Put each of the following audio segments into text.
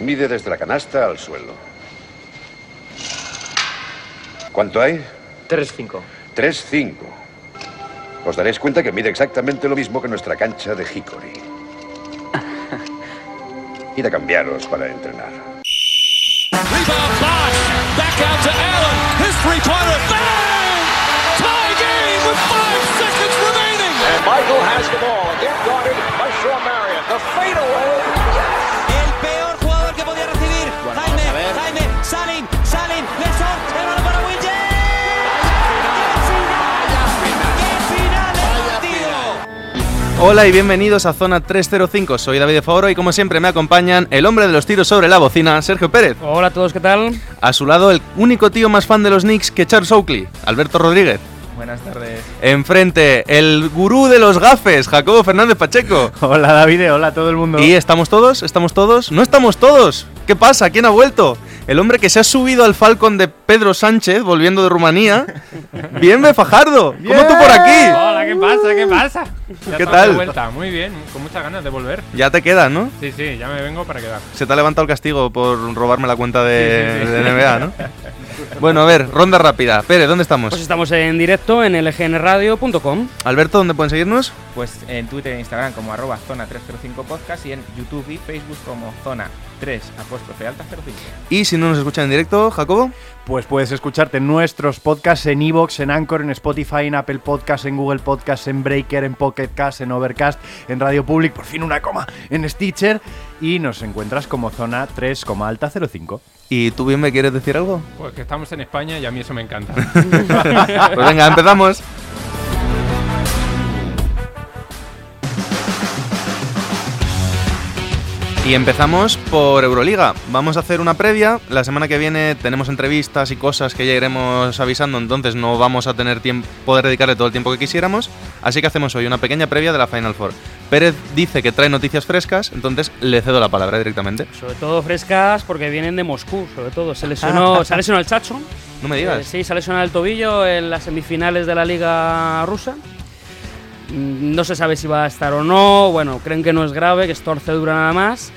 Mide desde la canasta al suelo. ¿Cuánto hay? 3-5. 3-5. Os daréis cuenta que mide exactamente lo mismo que nuestra cancha de Hickory. Id a cambiaros para entrenar. Rebound Bosch. Back out to Allen. His three-pointer. Bang! Tie game with five seconds remaining. And Michael has the ball. Again guarded by Shaw Marion. The fadeaway. Hola y bienvenidos a Zona 305. Soy David de Favoro y como siempre me acompañan el hombre de los tiros sobre la bocina, Sergio Pérez. Hola a todos, ¿qué tal? A su lado el único tío más fan de los Knicks que Charles Oakley, Alberto Rodríguez. Buenas tardes. Enfrente, el gurú de los gafes, Jacobo Fernández Pacheco. Hola David, hola a todo el mundo. ¿Y estamos todos? ¿Estamos todos? ¡No estamos todos! ¿Qué pasa? ¿Quién ha vuelto? El hombre que se ha subido al Falcon de Pedro Sánchez, volviendo de Rumanía. Bien, Fajardo. ¿Cómo tú por aquí? Hola, ¿qué pasa? ¿Qué pasa? Ya ¿Qué tal? De vuelta. Muy bien, con muchas ganas de volver. Ya te quedas, ¿no? Sí, sí, ya me vengo para quedar. Se te ha levantado el castigo por robarme la cuenta de, Sí, sí, sí. de NBA, ¿no? bueno, a ver, ronda rápida. Pérez, ¿dónde estamos? Pues estamos en directo en lgnradio.com. Alberto, ¿dónde pueden seguirnos? Pues en Twitter e Instagram como arroba zona 305 podcast y en YouTube y Facebook como zona 3 apóstrofe alta 05. Y si no nos escuchan en directo, Jacobo. Pues puedes escucharte nuestros podcasts en Evox, en Anchor, en Spotify, en Apple Podcasts, en Google Podcasts, en Breaker, en Pocket Cast, en Overcast, en Radio Public, por fin una coma, en Stitcher y nos encuentras como zona 3, alta 05. ¿Y tú bien me quieres decir algo? Pues que estamos en España y a mí eso me encanta. Pues venga, empezamos. Y empezamos por Euroliga. Vamos a hacer una previa. La semana que viene tenemos entrevistas y cosas que ya iremos avisando, entonces no vamos a tener tiempo, poder dedicarle todo el tiempo que quisiéramos. Así que hacemos hoy una pequeña previa de la Final Four. Pérez dice que trae noticias frescas, entonces le cedo la palabra directamente. Sobre todo frescas porque vienen de Moscú, sobre todo. Se lesionó, se ha lesionado el Chacho. No me Eh, digas. sí, se ha lesionado el tobillo en las semifinales de la Liga rusa. Mm, No se sabe si va a estar o no. Bueno, creen que no es grave, que es torcedura nada más.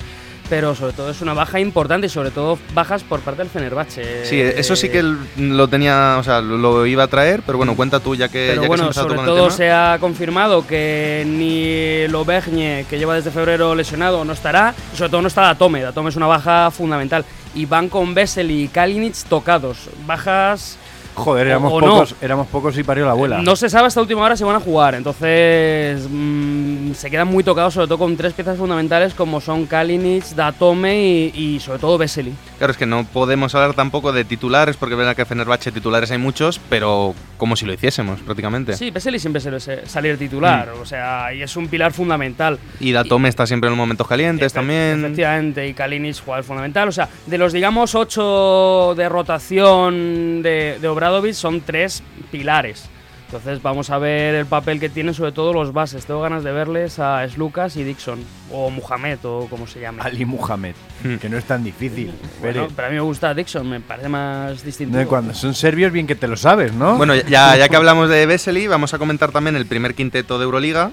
Pero sobre todo es una baja importante y sobre todo bajas por parte del Fenerbahce. Sí, eso sí que lo tenía, o sea, lo, iba a traer, pero bueno, cuenta tú ya que, Pero ya bueno, sobre todo se ha confirmado que ni Lobegne, que lleva desde febrero lesionado, no estará. Y sobre todo no está Datome. Datome es una baja fundamental. Y van con Bessel y Kalinic tocados. Bajas. Joder, éramos o pocos, éramos pocos y parió la abuela. No se sabe hasta última hora si van a jugar. Entonces mm, se quedan muy tocados, sobre todo con tres piezas fundamentales como son Kalinic, Datome y, y sobre todo Vesely. Claro, es que no podemos hablar tampoco de titulares, porque verá que Fenerbahce titulares hay muchos, pero como si lo hiciésemos, prácticamente. Sí, Vesely siempre ser- salir titular. Mm. O sea, y es un pilar fundamental. Y Datome está siempre en los momentos calientes Efe- también. Efectivamente, y Kalinic jugador fundamental. O sea, de los, digamos, ocho de rotación de, de Obradovic, son tres pilares. Entonces vamos a ver el papel que tienen sobre todo los bases. Tengo ganas de verles a Slucas y Dixon, o Muhammad, o como se llame. Ali Muhammad, Hmm. que no es tan difícil. Bueno, pero a mí me gusta Dixon, me parece más distinto. No, cuando son serbios, bien que te lo sabes, ¿no? Bueno, ya, ya que hablamos de Vesely, vamos a comentar también el primer quinteto de Euroliga.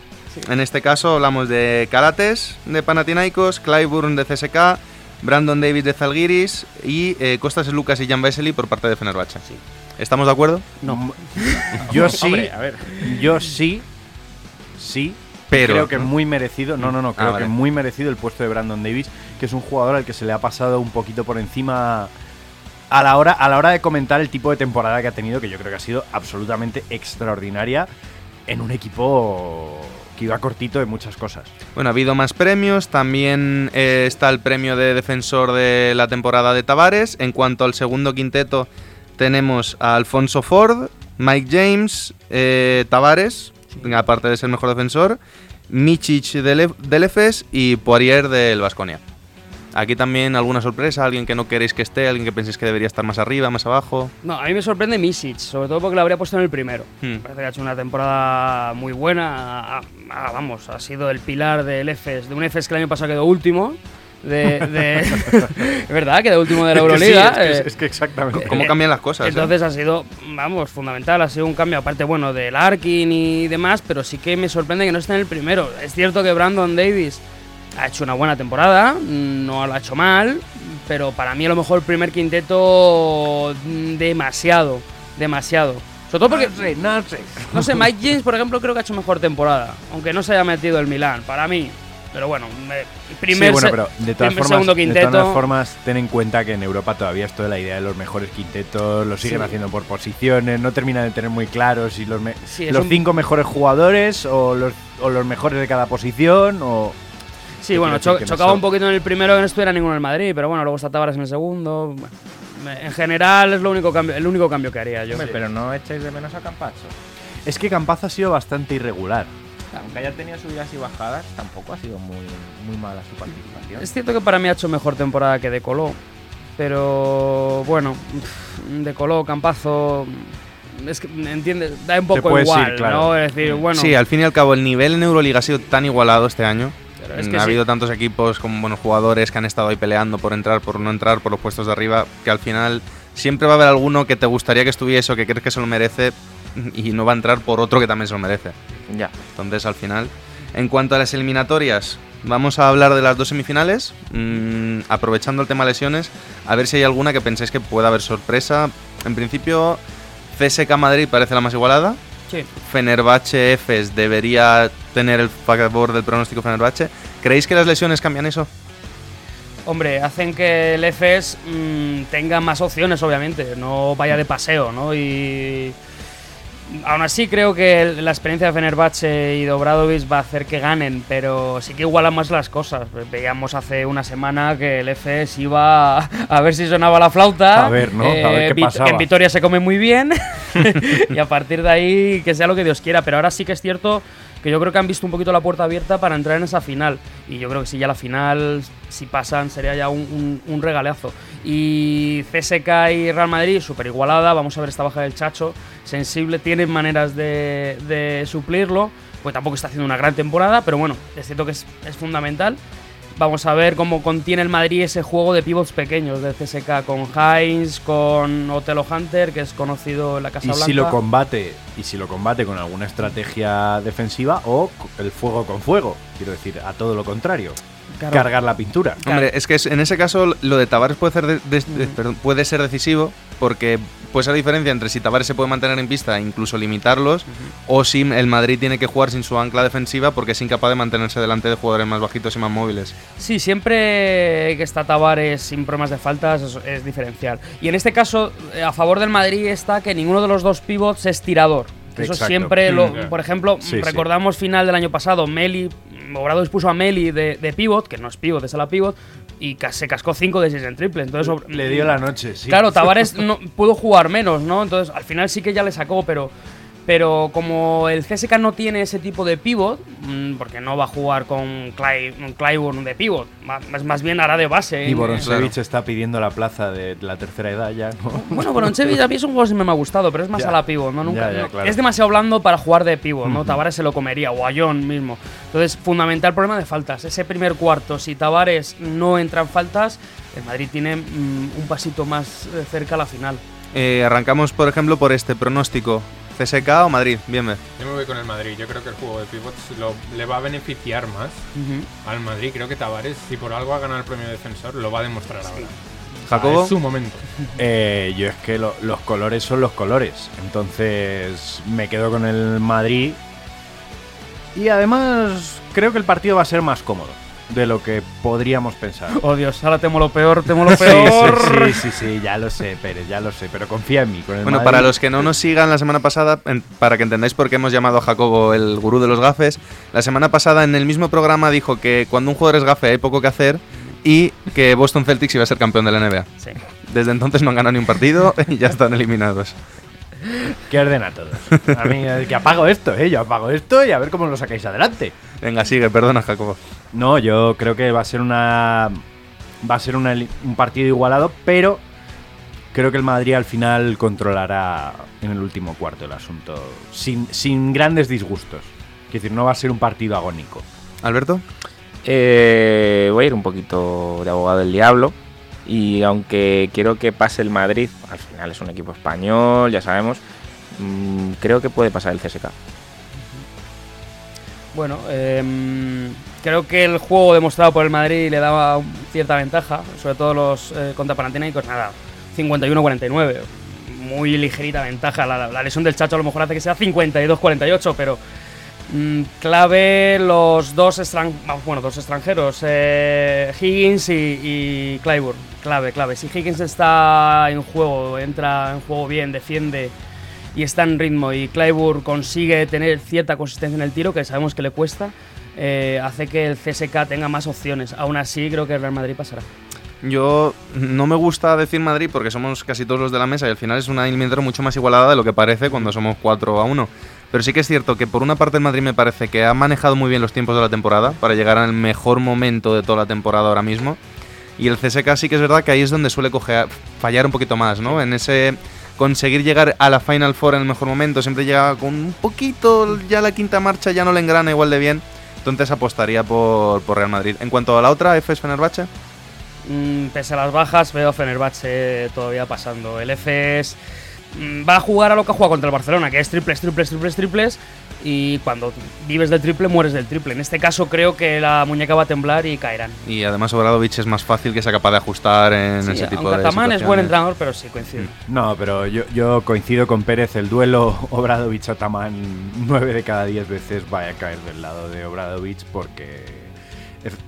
En este caso hablamos de Karates de Panathinaikos, Clyburn de CSK, Brandon Davis de Zalgiris y eh, Costas Lucas y Jan Vesely por parte de Fenerbahce. ¿Estamos de acuerdo? No. yo sí, Hombre, a ver. yo sí, sí. Pero, creo que ¿no? muy merecido, no, no, no, creo Ah, vale. que muy merecido el puesto de Brandon Davis, que es un jugador al que se le ha pasado un poquito por encima a la hora, a la hora de comentar el tipo de temporada que ha tenido, que yo creo que ha sido absolutamente extraordinaria en un equipo que iba cortito de muchas cosas. Bueno, ha habido más premios. También eh, está el premio de defensor de la temporada de Tavares. En cuanto al segundo quinteto, tenemos a Alfonso Ford, Mike James, eh, Tavares, aparte de ser mejor defensor, Michic del, del EFES y Poirier del Vasconia. Aquí también alguna sorpresa, alguien que no queréis que esté, alguien que penséis que debería estar más arriba, más abajo. No, a mí me sorprende Misic, sobre todo porque lo habría puesto en el primero. Hmm. Parece que ha hecho una temporada muy buena. Ah, vamos, ha sido el pilar del EFES, de un EFES que el año pasado quedó último. De, de- es verdad, quedó último de la Euroliga. Es que, sí, es que- eh, es que exactamente. ¿Cómo Eh, cambian las cosas? eh? Entonces ha sido, vamos, fundamental, ha sido un cambio aparte, bueno, del Arkin y demás, pero sí que me sorprende que no esté en el primero. Es cierto que Brandon Davis ha hecho una buena temporada, no lo ha hecho mal, pero para mí a lo mejor el primer quinteto mm, demasiado, demasiado. Sobre todo porque, no sé, Mike James, por ejemplo, creo que ha hecho mejor temporada, aunque no se haya metido el Milán, para mí. Pero bueno, me- primer, sí, bueno, pero de todas, primer, formas, segundo de todas formas, ten en cuenta que en Europa todavía esto de la idea de los mejores quintetos lo siguen Sí. haciendo por posiciones, no terminan de tener muy claro si los, me- Sí, los un- cinco mejores jugadores o los, o los mejores de cada posición o... Sí, ¿Qué bueno, cho- chocaba un poquito en el primero que no estuviera ninguno en el Madrid, pero bueno, luego está Tavares en el segundo. En general es lo único cambio, el único cambio que haría yo. Hombre, pero no echáis de menos a Campazzo. Es que Campaz ha sido bastante irregular. Aunque haya tenido subidas y bajadas, tampoco ha sido muy, muy mala su participación. Es cierto que para mí ha hecho mejor temporada que De Coló, pero bueno, De Coló, Campazo, es que entiende, da un poco igual, claro. ¿no? Es decir, bueno, Sí, al fin y al cabo, el nivel en Euroliga ha sido tan igualado este año. es Mm, que ha sí. habido tantos equipos con buenos jugadores que han estado ahí peleando por entrar, por no entrar, por los puestos de arriba, que al final siempre va a haber alguno que te gustaría que estuviese o que crees que se lo merece y no va a entrar por otro que también se lo merece. Ya. Entonces, al final, en cuanto a las eliminatorias, vamos a hablar de las dos semifinales, mm, aprovechando el tema lesiones, a ver si hay alguna que penséis que pueda haber sorpresa. En principio, CSK Madrid parece la más igualada. Sí. Fenerbahce Efes debería tener el favor del pronóstico Fenerbahce. ¿Creéis que las lesiones cambian eso? Hombre, hacen que el EFES mm, tenga más opciones, obviamente, no vaya de paseo, ¿no? Y aún así creo que la experiencia de Fenerbahce y de Obradovic va a hacer que ganen, pero sí que igualan más las cosas. Veíamos hace una semana que el EFES iba a ver si sonaba la flauta. A ver, ¿no? A ver qué Vit- pasaba. en Vitoria se come muy bien y a partir de ahí que sea lo que Dios quiera, pero ahora sí que es cierto que yo creo que han visto un poquito la puerta abierta para entrar en esa final. Y yo creo que si ya la final, si pasan, sería ya un, un- un regalazo. Y CSK y Real Madrid, súper igualada. Vamos a ver esta baja del Chacho. Sensible, tienen maneras de, suplirlo. Pues tampoco está haciendo una gran temporada, pero bueno, es cierto que es fundamental. Vamos a ver cómo contiene el Madrid ese juego de pivots pequeños de CSK con Heinz, con Otelo Hunter, que es conocido en la Casa Y Blanca. si lo combate y si lo combate con alguna estrategia defensiva o el fuego con fuego, quiero decir, a todo lo contrario, Claro. cargar la pintura. Hombre, es que en ese caso lo de Tavares puede ser, de- de- de- perdón, puede ser decisivo porque puede ser la diferencia entre si Tavares se puede mantener en pista e incluso limitarlos o si el Madrid tiene que jugar sin su ancla defensiva porque es incapaz de mantenerse delante de jugadores más bajitos y más móviles. Sí, siempre que está Tavares sin problemas de faltas es, es diferencial. Y en este caso, eh, a favor del Madrid está que ninguno de los dos pivots es tirador. Eso Exacto. siempre, lo, Mm. por ejemplo, Sí, sí. recordamos final del año pasado, Meli, Obrado puso a Meli de, de pivot, que no es pivot, es a la pivot, y se cascó 5 de 6 en triple. Entonces, Le dio la noche, sí. Claro, Tavares no, pudo jugar menos, ¿no? Entonces, al final sí que ya le sacó, pero, pero como el CSK no tiene ese tipo de pivot, mm, porque no va a jugar con Clay, con Clyburn de pivot, más, más bien hará de base. Y ¿eh? Boronsevich está pidiendo la plaza de la tercera edad ya, ¿no? Bueno, Boronchevich a mí es un juego que me ha gustado, pero es más Ya. a la pivot, ¿no? Nunca, Ya, ya, no- claro. Es demasiado blando para jugar de pivot, ¿no? Tavares se lo comería, o a John mismo. Entonces, fundamental problema de faltas. Ese primer cuarto, si Tavares no entra en faltas, el Madrid tiene mm, un pasito más eh, cerca a la final. Eh, arrancamos, por ejemplo, por este pronóstico. ¿CSK o Madrid? Bien, bien. Yo me voy con el Madrid. Yo creo que el juego de pivots lo- le va a beneficiar más al Madrid. Creo que Tavares, si por algo ha ganado el premio defensor, lo va a demostrar ahora. Jacobo. Es su momento. Eh, yo es que lo- los colores son los colores. Entonces me quedo con el Madrid. Y además creo que el partido va a ser más cómodo de lo que podríamos pensar. Oh Dios, ahora temo lo peor, temo lo Sí, peor. sí, sí, sí, sí, ya lo sé, Pérez, ya lo sé, pero confía en mí. Con el Bueno, Madrid- para los que no nos sigan la semana pasada, en- para que entendáis por qué hemos llamado a Jacobo el gurú de los gafes, la semana pasada en el mismo programa dijo que cuando un jugador es gafe hay poco que hacer y que Boston Celtics iba a ser campeón de la NBA. Sí. Desde entonces no han ganado ni un partido y ya están eliminados. Que ordena a todos. A mí, que apago esto, ¿eh? Yo apago esto y a ver cómo lo sacáis adelante. Venga, sigue, perdona Jacobo. No, yo creo que va a ser una. Va a ser una un partido igualado, pero creo que el Madrid al final controlará en el último cuarto el asunto. Sin, sin grandes disgustos. Es decir, no va a ser un partido agónico. Alberto. Eh, voy a ir un poquito de abogado del diablo. Y aunque quiero que pase el Madrid, al final es un equipo español, ya sabemos. mm, creo que puede pasar el CSK. Bueno, em, creo que el juego demostrado por el Madrid le daba cierta ventaja, sobre todo los eh, contra Panathinaikos, nada, 51-49. Muy ligerita ventaja. La, la lesión del Chacho a lo mejor hace que sea 52-48, pero clave los dos, vamos, bueno, dos extranjeros, eh, Higgins y, y. Clave, clave. Si Higgins está en juego, entra en juego bien, defiende y está en ritmo y Clyburn consigue tener cierta consistencia en el tiro, que sabemos que le cuesta, eh, hace que el CSK tenga más opciones. Aún así, creo que el Real Madrid pasará. Yo no me gusta decir Madrid porque somos casi todos los de la mesa y al final es una eliminatoria mucho más igualada de lo que parece cuando somos 4 a 1. Pero sí que es cierto que por una parte el Madrid me parece que ha manejado muy bien los tiempos de la temporada para llegar al mejor momento de toda la temporada ahora mismo. Y el CSK sí que es verdad que ahí es donde suele coger, fallar un poquito más, ¿no? En ese conseguir llegar a la Final Four en el mejor momento, siempre llega con un poquito, ya la quinta marcha ya no le engrana igual de bien. Entonces apostaría por, por Real Madrid. En cuanto a la otra, FS Fenerbahce. Mm, pese a las bajas, veo a Fenerbahce todavía pasando. El FS mm, va a jugar a lo que ha jugado contra el Barcelona, que es triples, triples, triples, triples. Y cuando vives del triple, mueres del triple. En este caso, creo que la muñeca va a temblar y caerán. Y además Obradovic es más fácil que sea capaz de ajustar en Sí, ese tipo aunque de Ataman es buen entrenador, pero sí coincido. No, pero yo, yo coincido con Pérez, el duelo Obradovich-Ataman 9 de cada 10 veces va a caer del lado de Obradovich porque,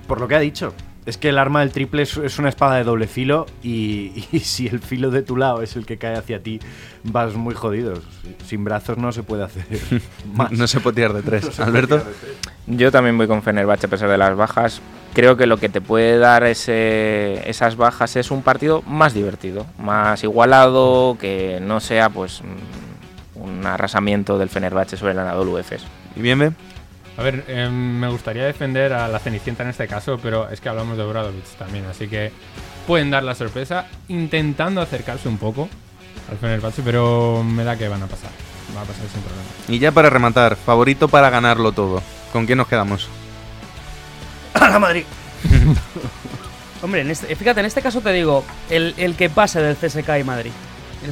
por lo que ha dicho, es que el arma del triple es, es una espada de doble filo y, y si el filo de tu lado es el que cae hacia ti, vas muy jodido. Sin brazos no se puede hacer más. No se puede tirar de tres. No se puede Alberto. tirar de tres. Yo también voy con Fenerbahce a pesar de las bajas. Creo que lo que te puede dar ese, esas bajas es un partido más divertido, más igualado, que no sea pues un arrasamiento del Fenerbahce sobre el Anadolu Efes. ¿Y bien, ve? A ver, eh, me gustaría defender a la Cenicienta en este caso, pero es que hablamos de Obradovic también, así que pueden dar la sorpresa intentando acercarse un poco al Fenerbahce, pero me da que van a pasar. Va a pasar sin problema. Y ya para rematar, favorito para ganarlo todo. ¿Con quién nos quedamos? ¡A la Madrid! Hombre, en este- fíjate, en este caso te digo, el, el que pase del CSK y Madrid.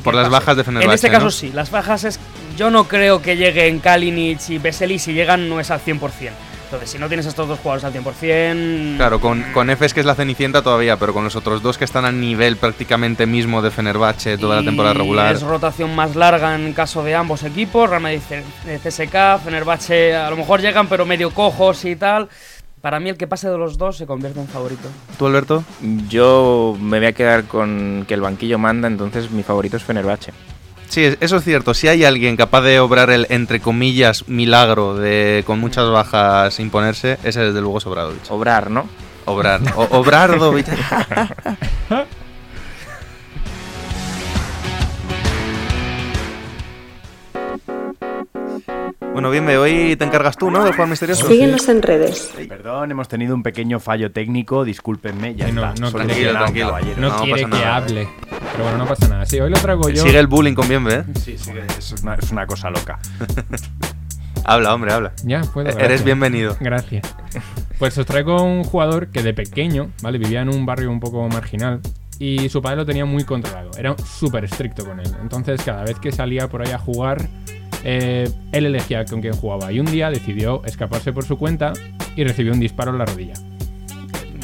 Por las pase. bajas de Fenerbahce, En este ¿no? caso sí, las bajas es. Yo no creo que lleguen Kalinic y Vesely, si llegan no es al 100%. Entonces, si no tienes estos dos jugadores al 100%. Claro, con, con Efes que es la Cenicienta todavía, pero con los otros dos que están al nivel prácticamente mismo de Fenerbahce toda la y temporada regular. Es rotación más larga en caso de ambos equipos. Real Madrid CSK, Fenerbahce a lo mejor llegan, pero medio cojos y tal. Para mí, el que pase de los dos se convierte en favorito. ¿Tú, Alberto? Yo me voy a quedar con que el banquillo manda, entonces mi favorito es Fenerbahce. Sí, es- eso es cierto. Si hay alguien capaz de obrar el, entre comillas, milagro de con muchas bajas imponerse, ese desde luego es Obradovich. Obrar, ¿no? Obrar. O. bueno, bien, hoy te encargas tú, ¿no? Del juego misterioso. Síguenos en redes. Perdón, hemos tenido un pequeño fallo técnico, discúlpenme, ya Sí, no- está. no tranquilo, tranquilo. caballero. No, no quiere que nada. hable, pero bueno, no pasa nada. Sí, hoy lo traigo yo. Sigue el bullying con bien, ve. Sí, sí, es una, es una cosa loca. Habla, hombre, habla. Ya, puedo. Eres gracias. bienvenido. Gracias. Pues os traigo un jugador que de pequeño, ¿vale? Vivía en un barrio un poco marginal y su padre lo tenía muy controlado. Era súper estricto con él. Entonces, cada vez que salía por ahí a jugar, eh, él elegía con quién jugaba. Y un día decidió escaparse por su cuenta y recibió un disparo en la rodilla.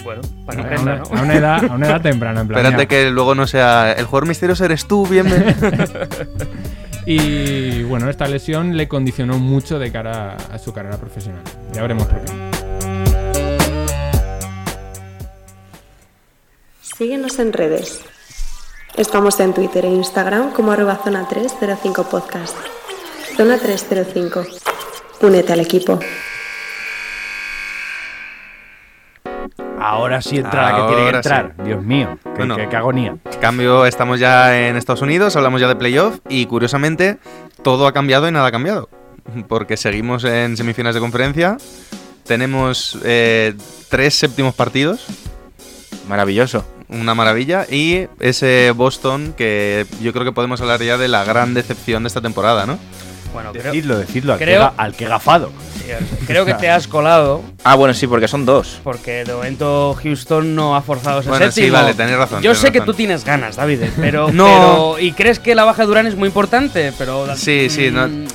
Bueno, para A que una, ¿no? a una edad, a una edad temprana, en plan. Espérate que luego no sea. El jugador misterioso eres tú, bien. Y bueno, esta lesión le condicionó mucho de cara a su carrera profesional. Ya veremos por qué. Síguenos en redes. Estamos en Twitter e Instagram como arroba zona 305 podcast. Zona 305. Únete al equipo. Ahora sí entra la que tiene que Ahora entrar. Dios mío, qué, Bueno. qué- qué agonía. Cambio, estamos ya en Estados Unidos, hablamos ya de playoff y curiosamente todo ha cambiado y nada ha cambiado. Porque seguimos en semifinales de conferencia, tenemos eh, tres séptimos partidos, Maravilloso. Una maravilla, y ese Boston que yo creo que podemos hablar ya de la gran decepción de esta temporada, ¿no? Bueno, creo, Decidlo, decidlo, al, creo- que, al que gafado. creo que te has colado Ah, bueno, sí, porque son dos. porque de momento Houston no ha forzado ese Bueno, sí, séptimo. vale, tenéis razón, Yo sé que razón. tú tienes ganas, David, pero, No. pero- y crees que la baja de Durán es muy importante, pero Sí, sí. no- Mm,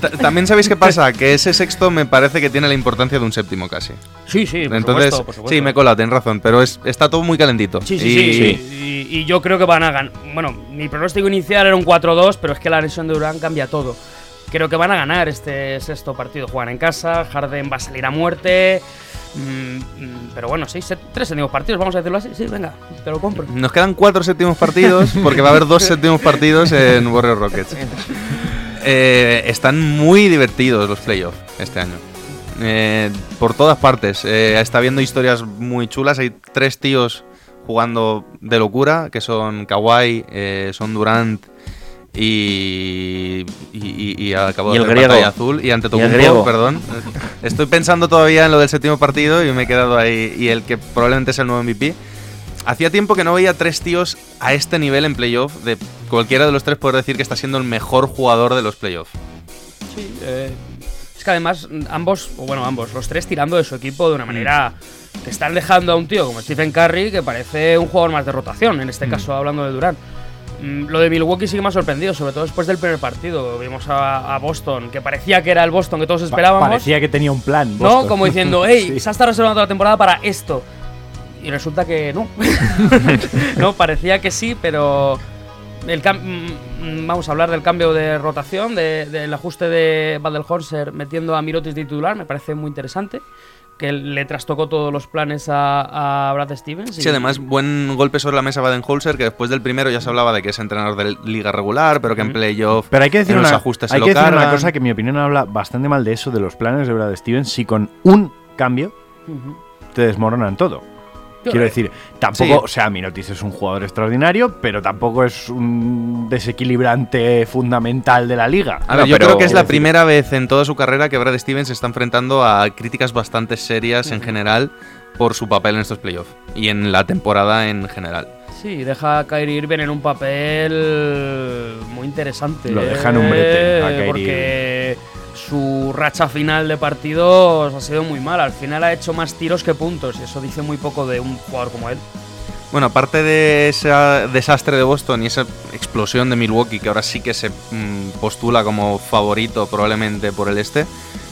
Ta- También sabéis qué pasa, que ese sexto me parece que tiene la importancia de un séptimo casi. sí, sí, por Entonces, supuesto, por supuesto. sí, me he colado, tienes razón, pero es, está todo muy calentito. Sí, sí, Y- sí, sí. Y, y yo creo que van a ganar. Bueno, mi pronóstico inicial era un 4-2, pero es que la lesión de Durán cambia todo. Creo que van a ganar este sexto partido. Juegan en casa, Harden va a salir a muerte. mm, mm, pero bueno, sí, tres séptimos partidos, vamos a decirlo así. Sí, venga, te lo compro. Nos quedan cuatro séptimos partidos, porque va a haber dos séptimos partidos en Warriors Rockets. Eh, están muy divertidos los playoffs este año. Eh, por todas partes. Eh, está habiendo historias muy chulas. Hay tres tíos jugando de locura, que son Kawhi, son Durant y, y, y- Y de el hacer griego. pantalla azul y ante todo griego. perdón. Estoy pensando todavía en lo del séptimo partido y me he quedado ahí. Y el que probablemente es el nuevo MVP. Hacía tiempo que no veía tres tíos a este nivel en playoff. De cualquiera de los tres poder decir que está siendo el mejor jugador de los playoffs. Sí, eh, es que además mm, ambos, o bueno, ambos, los tres tirando de su equipo de una manera que están dejando a un tío como Stephen Curry que parece un jugador más de rotación, en este caso hablando de Durán. Mm, Lo de Milwaukee sí que me ha sorprendido, sobre todo después del primer partido. Vimos a, a Boston, que parecía que era el Boston que todos Pa- esperábamos. Parecía que tenía un plan. ¿No? Boston. Como diciendo, hey, Sí. se ha estado reservando toda la temporada para esto. Y resulta que no. no, parecía que sí, pero. El cam- mm, vamos a hablar del cambio de rotación, de- del ajuste de Badelhorser metiendo a Mirotis de titular, me parece muy interesante. Que le trastocó todos los planes a, a Brad Stevens. y- Sí, además, buen golpe sobre la mesa Baden-Holzer, que después del primero ya se hablaba de que es entrenador de liga regular, pero que en playoff Pero hay que decir, en los una, ajustes se hay lo que decir una cosa que en mi opinión habla bastante mal de eso, de los planes de Brad Stevens, si con un cambio te desmoronan todo. Quiero decir, tampoco, Sí. o sea, Minotis es un jugador extraordinario, pero tampoco es un desequilibrante fundamental de la liga. A ver, No, yo pero- creo que es la decir- primera vez en toda su carrera que Brad Stevens se está enfrentando a críticas bastante serias en general por su papel en estos playoffs y en la temporada en general. Sí, deja a Kyrie Irving en un papel muy interesante. Lo deja en un brete a eh, Kyrie Porque su racha final de partidos ha sido muy mala. Al final ha hecho más tiros que puntos y eso dice muy poco de un jugador como él. Bueno, aparte de ese desastre de Boston y esa explosión de Milwaukee, que ahora sí que se mm, postula como favorito probablemente por el este,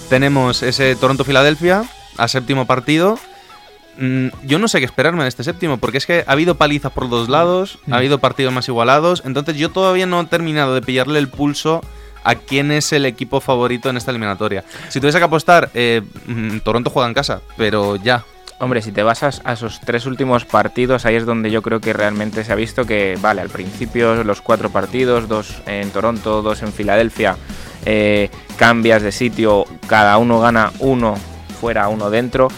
tenemos ese Toronto-Filadelfia a séptimo partido. Mm, Yo no sé qué esperarme de este séptimo, porque es que ha habido palizas por los dos lados, ha habido partidos más igualados, entonces yo todavía no he terminado de pillarle el pulso a quién es el equipo favorito en esta eliminatoria. Si tuviese que apostar, eh, mm, Toronto juega en casa, pero ya, Hombre, si te vas a, esos tres últimos partidos, ahí es donde yo creo que realmente se ha visto que, vale, al principio los cuatro partidos, dos en Toronto, dos en Filadelfia, eh, cambias de sitio, cada uno gana uno fuera, uno dentro,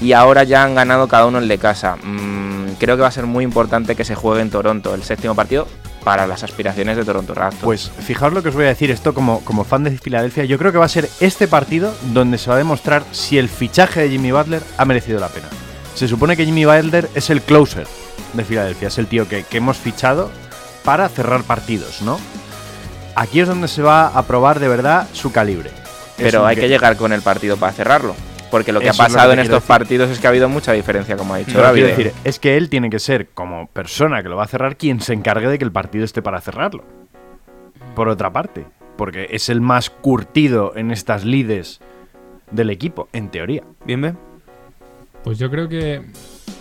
y ahora ya han ganado cada uno el de casa. Mm, creo que va a ser muy importante que se juegue en Toronto el séptimo partido para las aspiraciones de Toronto Raptors. Pues fijaos lo que os voy a decir, esto como, como fan de Filadelfia, yo creo que va a ser este partido donde se va a demostrar si el fichaje de Jimmy Butler ha merecido la pena. Se supone que Jimmy Butler es el closer de Filadelfia, es el tío que, que hemos fichado para cerrar partidos, ¿no? Aquí es donde se va a probar de verdad su calibre. Pero hay que llegar con el partido para cerrarlo. Porque lo que Eso ha pasado que en estos decir. partidos es que ha habido mucha diferencia, como ha dicho David. decir es que él tiene que ser, como persona que lo va a cerrar, quien se encargue de que el partido esté para cerrarlo. Por otra parte, porque es el más curtido en estas lides del equipo, en teoría. ¿bien ve? Pues yo creo que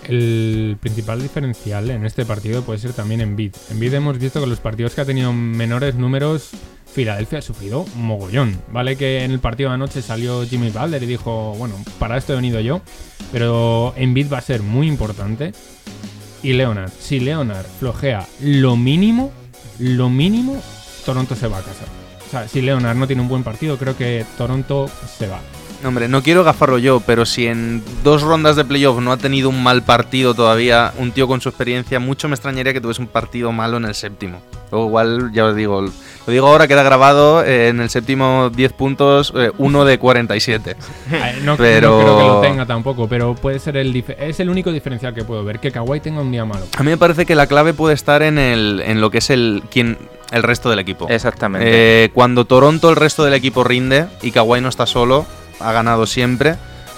el principal diferencial en este partido puede ser también en Bid. En Bid hemos visto que los partidos que ha tenido menores números, Filadelfia ha sufrido mogollón. Vale que en el partido de anoche salió Jimmy Butler y dijo, bueno, para esto he venido yo, pero en Bid va a ser muy importante. Y Leonard, si Leonard flojea lo mínimo, lo mínimo, Toronto se va a casa. O sea, si Leonard no tiene un buen partido, creo que Toronto se va. Hombre, no quiero gafarlo yo, pero si en dos rondas de playoff no ha tenido un mal partido todavía, un tío con su experiencia, mucho me extrañaría que tuviese un partido malo en el séptimo. O igual, ya os digo, lo digo ahora, queda grabado eh, en el séptimo 10 puntos, 1 de 47. Eh, No, Pero- no creo que lo tenga tampoco, pero puede ser el dif- es el único diferencial que puedo ver, que Kawhi tenga un día malo. A mí me parece que la clave puede estar en, el, en lo que es el quien el resto del equipo. Exactamente. Eh, cuando Toronto el resto del equipo rinde y Kawhi no está solo, ha ganado siempre.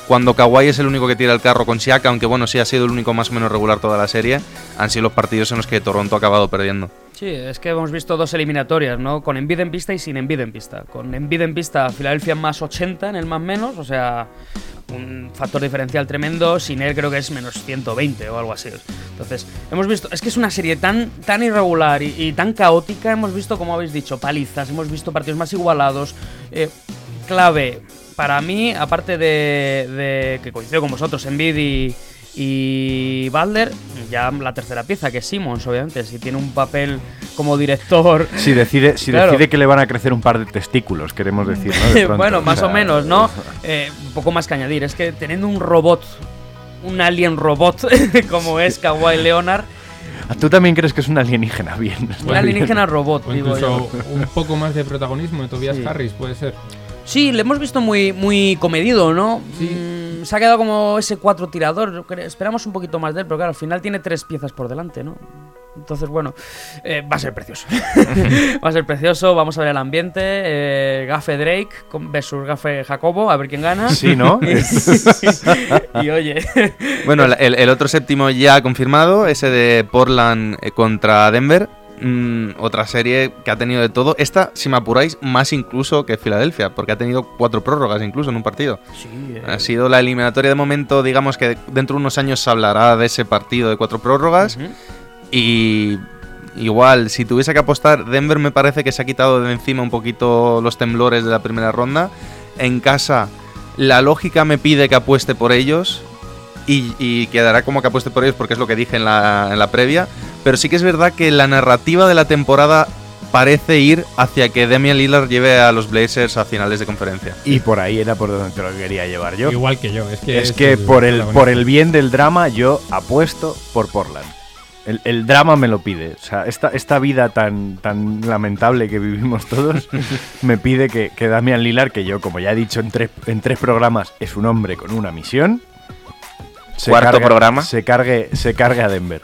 Cuando Kawhi es el único que tira el carro con Siaka, aunque bueno, sí ha sido el único más o menos regular toda la serie, han sido los partidos en los que Toronto ha acabado perdiendo. Sí, es que hemos visto dos eliminatorias, ¿no? Con Envid en pista y sin Envid en pista. Con Envid en pista, Filadelfia más 80 en el más menos, o sea, un factor diferencial tremendo. Sin él creo que es menos 120 o algo así. Entonces, hemos visto, es que es una serie tan, tan irregular y, tan caótica. Hemos visto, como habéis dicho, palizas, hemos visto partidos más igualados. Eh, clave, para mí, aparte de, de que coincido con vosotros, Envid y, y Balder, ya la tercera pieza, que es Simmons, obviamente, si tiene un papel como director. Si decide, si Claro. decide que le van a crecer un par de testículos, queremos decir, ¿no? De bueno, más o menos, ¿no? Eh, un poco más que añadir. Es que teniendo un robot, un alien robot, como es Kawhi Leonard, ¿Tú también crees que es un alienígena? Bien. un alienígena robot, O digo incluso yo. un poco más de protagonismo de Tobias Sí. Harris, puede ser. Sí, le hemos visto muy, muy comedido, ¿no? Mm, se ha quedado como ese cuatro tirador. Esperamos un poquito más de él, pero claro, al final tiene tres piezas por delante, ¿no? Entonces, bueno, eh, va a ser precioso. va a ser precioso, vamos a ver el ambiente. eh, Gafe Drake versus Gafe Jacobo, a ver quién gana. Sí, ¿no? y oye, Bueno, el, el- el otro séptimo ya confirmado, ese de Portland eh, contra Denver. Mm, otra serie que ha tenido de todo. Esta, si me apuráis, más incluso que Filadelfia, porque ha tenido cuatro prórrogas incluso en un partido. sí, eh, Ha sido la eliminatoria de momento, digamos que dentro de unos años se hablará de ese partido de cuatro prórrogas. Y igual, si tuviese que apostar, Denver me parece que se ha quitado de encima un poquito los temblores de la primera ronda. En casa, la lógica me pide que apueste por ellos. Y, y quedará como que apueste por ellos porque es lo que dije en la, en la previa. Pero sí que es verdad que la narrativa de la temporada parece ir hacia que Damian Lillard lleve a los Blazers a finales de conferencia. Y por ahí era por donde te lo quería llevar yo. Igual que yo. Es que, es que por el, por el bien del drama yo apuesto por Portland. El, el drama me lo pide. O sea, esta, esta vida tan, tan lamentable que vivimos todos me pide que, que Damian Lillard, que yo, como ya he dicho en tres, en tres programas, es un hombre con una misión. se Cuarto programa. Se cargue, se cargue a Denver.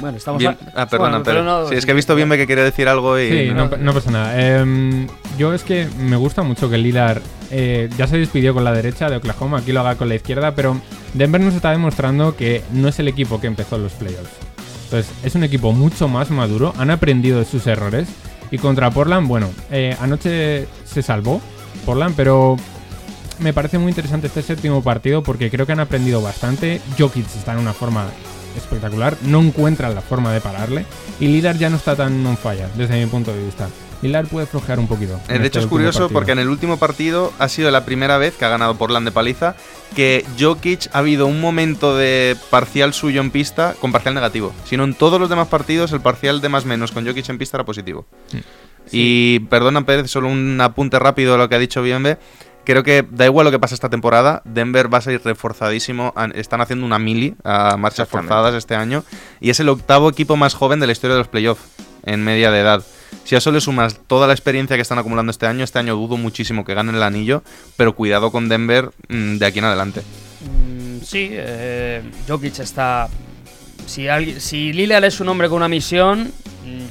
Bueno, estamos Bien- a- ah, perdona, bueno, pero, no- sí, es que he visto bien que quería decir algo y... Sí, no, no pasa nada. Em, yo es que me gusta mucho que Lillard eh, ya se despidió con la derecha de Oklahoma, aquí lo haga con la izquierda, pero Denver nos está demostrando que no es el equipo que empezó los playoffs. Entonces, es un equipo mucho más maduro, han aprendido de sus errores y contra Portland, bueno, eh, anoche se salvó Portland, pero me parece muy interesante este séptimo partido porque creo que han aprendido bastante. Jokic está en una forma espectacular, no encuentran la forma de pararle y Lillard ya no está tan on fire desde mi punto de vista. Lillard puede flojear un poquito. Eh, de este hecho, es último curioso partido. porque en el último partido ha sido la primera vez que ha ganado Portland de paliza que Jokic ha habido un momento de parcial suyo en pista con parcial negativo. Sino en todos los demás partidos el parcial de más menos con Jokic en pista era positivo. Y perdona Pérez, solo un apunte rápido a lo que ha dicho Bienve. Creo que da igual lo que pasa esta temporada, Denver va a salir reforzadísimo. Están haciendo una mili a marchas forzadas este año y es el octavo equipo más joven de la historia de los playoffs en media de edad. Si a eso le sumas toda la experiencia que están acumulando este año, este año dudo muchísimo que ganen el anillo, pero cuidado con Denver mm, de aquí en adelante. Mm, sí, eh, Jokic está. Si, alguien, si Lillard es un hombre con una misión,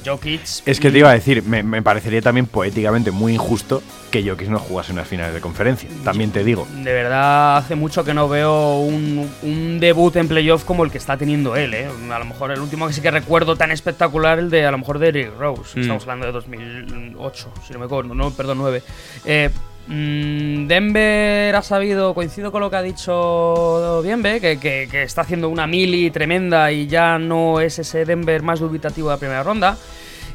Jokic. Es que te iba a decir, me, me parecería también poéticamente muy injusto que Jokic no jugase unas finales de conferencia. También te digo. De verdad, hace mucho que no veo un, un debut en playoff como el que está teniendo él, ¿eh? A lo mejor el último que sí que recuerdo tan espectacular, el de a lo mejor de Eric Rose. Mm. Estamos hablando de 2008, si no me acuerdo, no, perdón, 9. Eh, Denver ha sabido, coincido con lo que ha dicho Bienve, que, que- que está haciendo una mili tremenda y ya no es ese Denver más dubitativo de la primera ronda.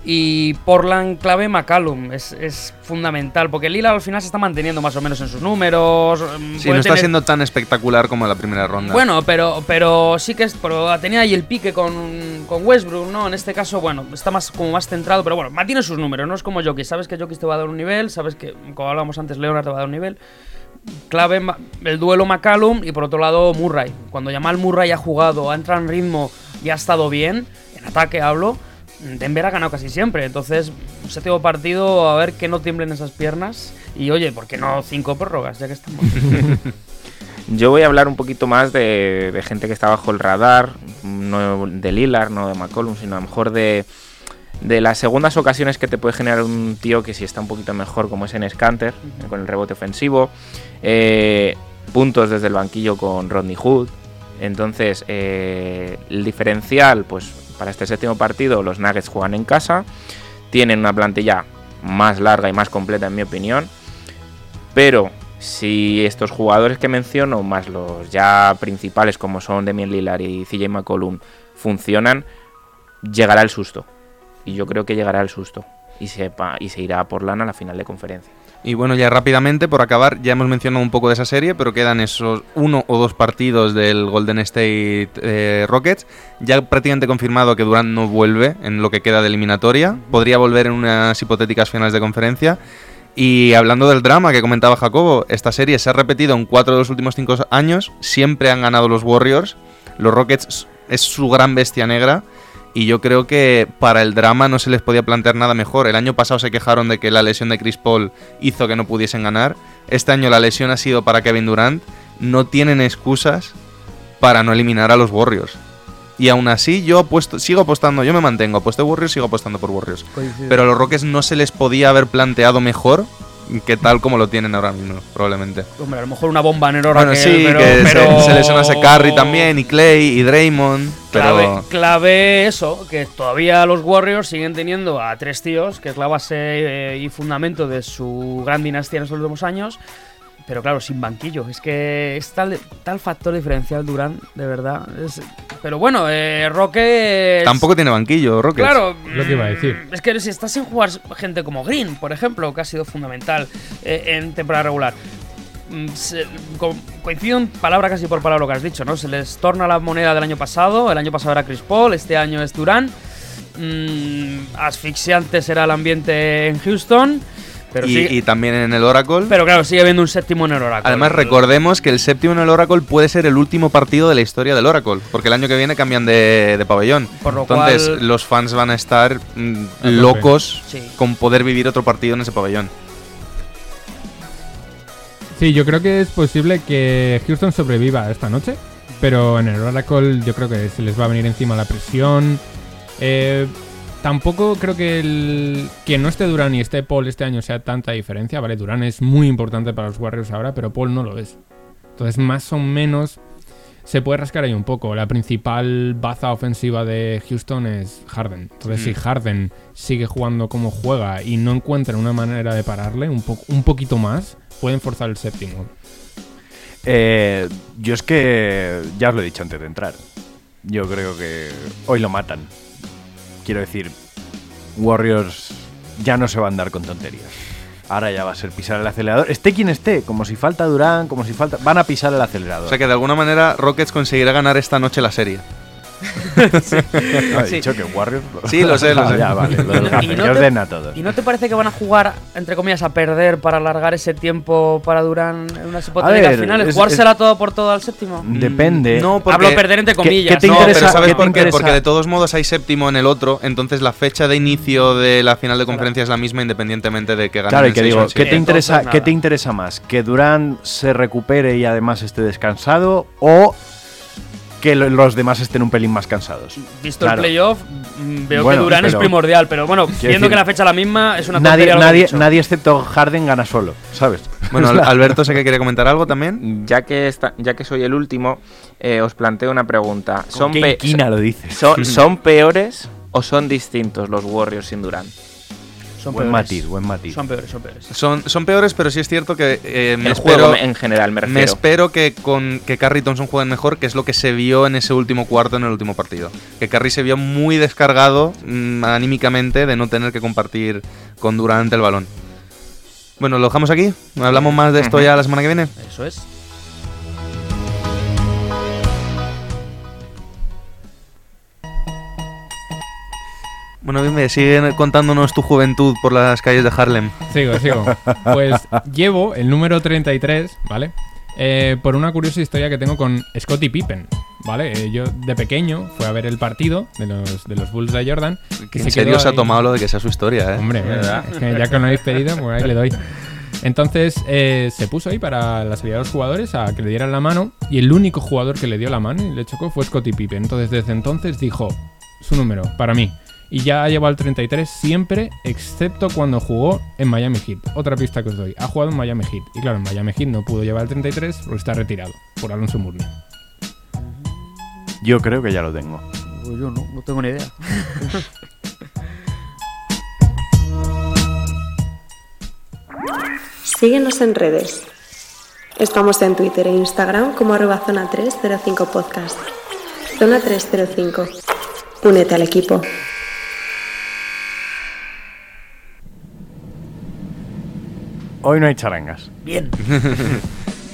Y Portland clave McCallum es, es fundamental porque Lillard al final se está manteniendo más o menos en sus números. mm, Sí, no está tener- siendo tan espectacular como en la primera ronda. Bueno, pero, pero sí que es, pero tenía ahí el pique con, con Westbrook, ¿no? En este caso, bueno, está más como más centrado, pero bueno, mantiene sus números, no es como Jokic. Sabes que Jokic te va a dar un nivel, sabes que, como hablábamos antes, Leonard te va a dar un nivel. Clave el duelo McCallum y por otro lado Murray. Cuando Jamal Murray ha jugado, ha entrado en ritmo y ha estado bien, en ataque hablo, Denver ha ganado casi siempre. Entonces, séptimo partido, a ver que no tiemblen esas piernas. Y oye, ¿por qué no cinco prórrogas? Ya que estamos. Yo voy a hablar un poquito más de, de gente que está bajo el radar, no de Lillard, no de McCollum, sino a lo mejor de de las segundas ocasiones que te puede generar un tío que si está un poquito mejor, como es en Scanter, con el rebote ofensivo, eh, puntos desde el banquillo con Rodney Hood. Entonces, eh, el diferencial, pues para este séptimo partido, los Nuggets juegan en casa, tienen una plantilla más larga y más completa, en mi opinión, pero si estos jugadores que menciono, más los ya principales como son Demian Lillard y CJ McCollum, funcionan, llegará el susto. Y yo creo que llegará el susto. Y se, pa- y se irá por lana a la final de conferencia. Y bueno, ya rápidamente, por acabar, ya hemos mencionado un poco de esa serie, pero quedan esos uno o dos partidos del Golden State eh, Rockets. Ya prácticamente confirmado que Durant no vuelve en lo que queda de eliminatoria. Podría volver en unas hipotéticas finales de conferencia. Y hablando del drama que comentaba Jacobo, esta serie se ha repetido en cuatro de los últimos cinco años. Siempre han ganado los Warriors. Los Rockets es su gran bestia negra. Y yo creo que para el drama no se les podía plantear nada mejor. El año pasado se quejaron de que la lesión de Chris Paul hizo que no pudiesen ganar. Este año la lesión ha sido para Kevin Durant. No tienen excusas para no eliminar a los Warriors. Y aún así yo apuesto, sigo apostando, yo me mantengo, apuesto Warriors, sigo apostando por Warriors. Coincido. Pero a los Rockets no se les podía haber planteado mejor que tal como lo tienen ahora mismo, probablemente. Hombre, a lo mejor una bomba en Aurora Bueno, sí, pero, que se- pero- se, lesionase Curry también, y Clay, y Draymond. Clave, Pero clave eso, que todavía los Warriors siguen teniendo a tres tíos, que es la base eh, y fundamento de su gran dinastía en los últimos años. Pero claro, sin banquillo. Es que es tal, tal factor diferencial Durán, de verdad. Es- pero bueno, eh, Rockets... tampoco tiene banquillo, Rockets. Claro, Lo que iba a decir. es que si estás sin jugar gente como Green, por ejemplo, que ha sido fundamental eh, en temporada regular. mm, se- co- coincido en palabra casi por palabra lo que has dicho, ¿no? Se les torna la moneda del año pasado. El año pasado era Chris Paul, este año es Durán. Mm, asfixiante será el ambiente en Houston. Pero, y, sigue- y también en el Oracle. pero claro, sigue habiendo un séptimo en el Oracle. Además, recordemos que el séptimo en el Oracle puede ser el último partido de la historia del Oracle, porque el año que viene cambian de, de pabellón. Por lo Entonces, cual- los fans van a estar mm, locos Sí. con poder vivir otro partido en ese pabellón. Sí, yo creo que es posible que Houston sobreviva esta noche, pero en el Oracle yo creo que se les va a venir encima la presión. Eh, tampoco creo que el que no esté Durán y esté Paul este año sea tanta diferencia, ¿vale? Durán es muy importante para los Warriors ahora, pero Paul no lo es. Entonces, más o menos se puede rascar ahí un poco. La principal baza ofensiva de Houston es Harden. Entonces, Mm. si Harden sigue jugando como juega y no encuentra una manera de pararle un, po- un poquito más, pueden forzar el séptimo. Eh, yo es que ya os lo he dicho antes de entrar. Yo creo que hoy lo matan. Quiero decir, Warriors ya no se va a andar con tonterías. Ahora ya va a ser pisar el acelerador. Esté quien esté, como si falta Durán, como si falta. Van a pisar el acelerador. O sea que de alguna manera Rockets conseguirá ganar esta noche la serie. Sí. dicho que Warriors. Sí, lo sé, lo sé. Ya, vale, lo ¿Y no te- den a todos. ¿Y no te parece que van a jugar, entre comillas, a perder para alargar ese tiempo para Durán en unas hipotéticas finales? es- ¿Jugársela es- todo por todo al séptimo? Depende. No, porque- Hablo perder entre ¿Qué- comillas. qué te ¿no? No, interesa- pero ¿sabes qué te por qué? interesa? Porque de todos modos hay séptimo en el otro, entonces la fecha de inicio de la final de conferencia es la misma independientemente de que gane Claro, y el que o digo, el ¿qué te, Entonces, interesa, ¿qué te interesa más? ¿Que Durán se recupere y además esté descansado? ¿O que lo- los demás estén un pelín más cansados? Visto Claro. el playoff, mm, veo Bueno, que Durán es primordial, pero bueno, viendo decir, que la fecha es la misma, es una Nadie, nadie, nadie excepto Harden gana solo, ¿sabes? Bueno, Alberto sé que quiere comentar algo también. Ya que, ya que soy el último, eh, os planteo una pregunta. ¿Con ¿Son, qué pe- inquina lo dices? son, son peores o son distintos los Warriors sin Durant? Son buen peores. matiz, buen matiz. Son peores, son peores. Son, son peores, pero sí es cierto que eh, me El espero, juego en general, me refiero. me espero que con que Curry y Thompson jueguen mejor, que es lo que se vio en ese último cuarto en el último partido. Que Curry se vio muy descargado mm, anímicamente de no tener que compartir con Durant el balón. Bueno, lo dejamos aquí. Hablamos más de esto ya la semana que viene. Eso es. Bueno, dime, sigue contándonos tu juventud por las calles de Harlem. Sigo, sigo. Pues llevo el número 33, ¿vale? Eh, por una curiosa historia que tengo con Scottie Pippen, ¿vale? Eh, yo de pequeño fui a ver el partido de los, de los Bulls de Jordan. que En se serio se ha tomado lo de que sea su historia, ¿eh? Hombre, ¿Verdad? es que ya que no habéis pedido, pues ahí le doy. Entonces eh, se puso ahí para la salida de los jugadores a que le dieran la mano y el único jugador que le dio la mano y le chocó fue Scottie Pippen. Entonces desde entonces dijo su número para mí y ya ha llevado el 33 siempre, excepto cuando jugó en Miami Heat. Otra pista que os doy, ha jugado en Miami Heat. Y claro, en Miami Heat no pudo llevar el 33 porque está retirado por Alonso Mourning. Yo creo que ya lo tengo. Pues yo no, no tengo ni idea. Síguenos en redes. Estamos en Twitter e Instagram como arroba zona 305 podcast. Zona 305. Únete al equipo. Hoy no hay charangas. Bien.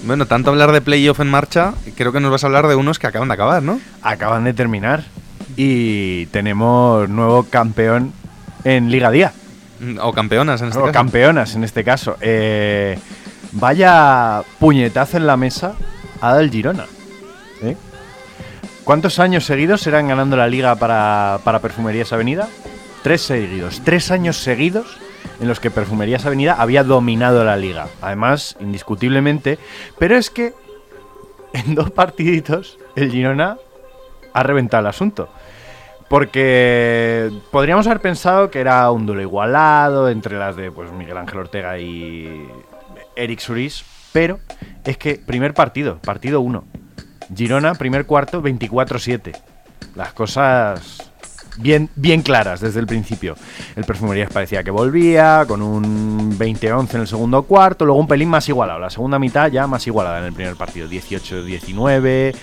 Bueno, tanto hablar de playoff en marcha, creo que nos vas a hablar de unos que acaban de acabar, ¿no? Acaban de terminar y tenemos nuevo campeón en Liga Día. Mm, O campeonas en este o caso. campeonas en este caso. Eh, vaya puñetazo en la mesa ha dado el Girona. ¿eh? ¿Cuántos años seguidos eran ganando la liga para, para Perfumerías Avenida? Tres seguidos. Tres años seguidos en los que Perfumerías Avenida había dominado la liga. Además, indiscutiblemente. Pero es que en dos partiditos el Girona ha reventado el asunto. Porque podríamos haber pensado que era un duelo igualado entre las de pues, Miguel Ángel Ortega y Eric Suris, pero es que primer partido, partido 1. Girona, primer cuarto, 24-7. Las cosas bien, bien claras desde el principio. El Perfumerías parecía que volvía, con un 20-11 en el segundo cuarto, luego un pelín más igualado. La segunda mitad ya más igualada en el primer partido, 18-19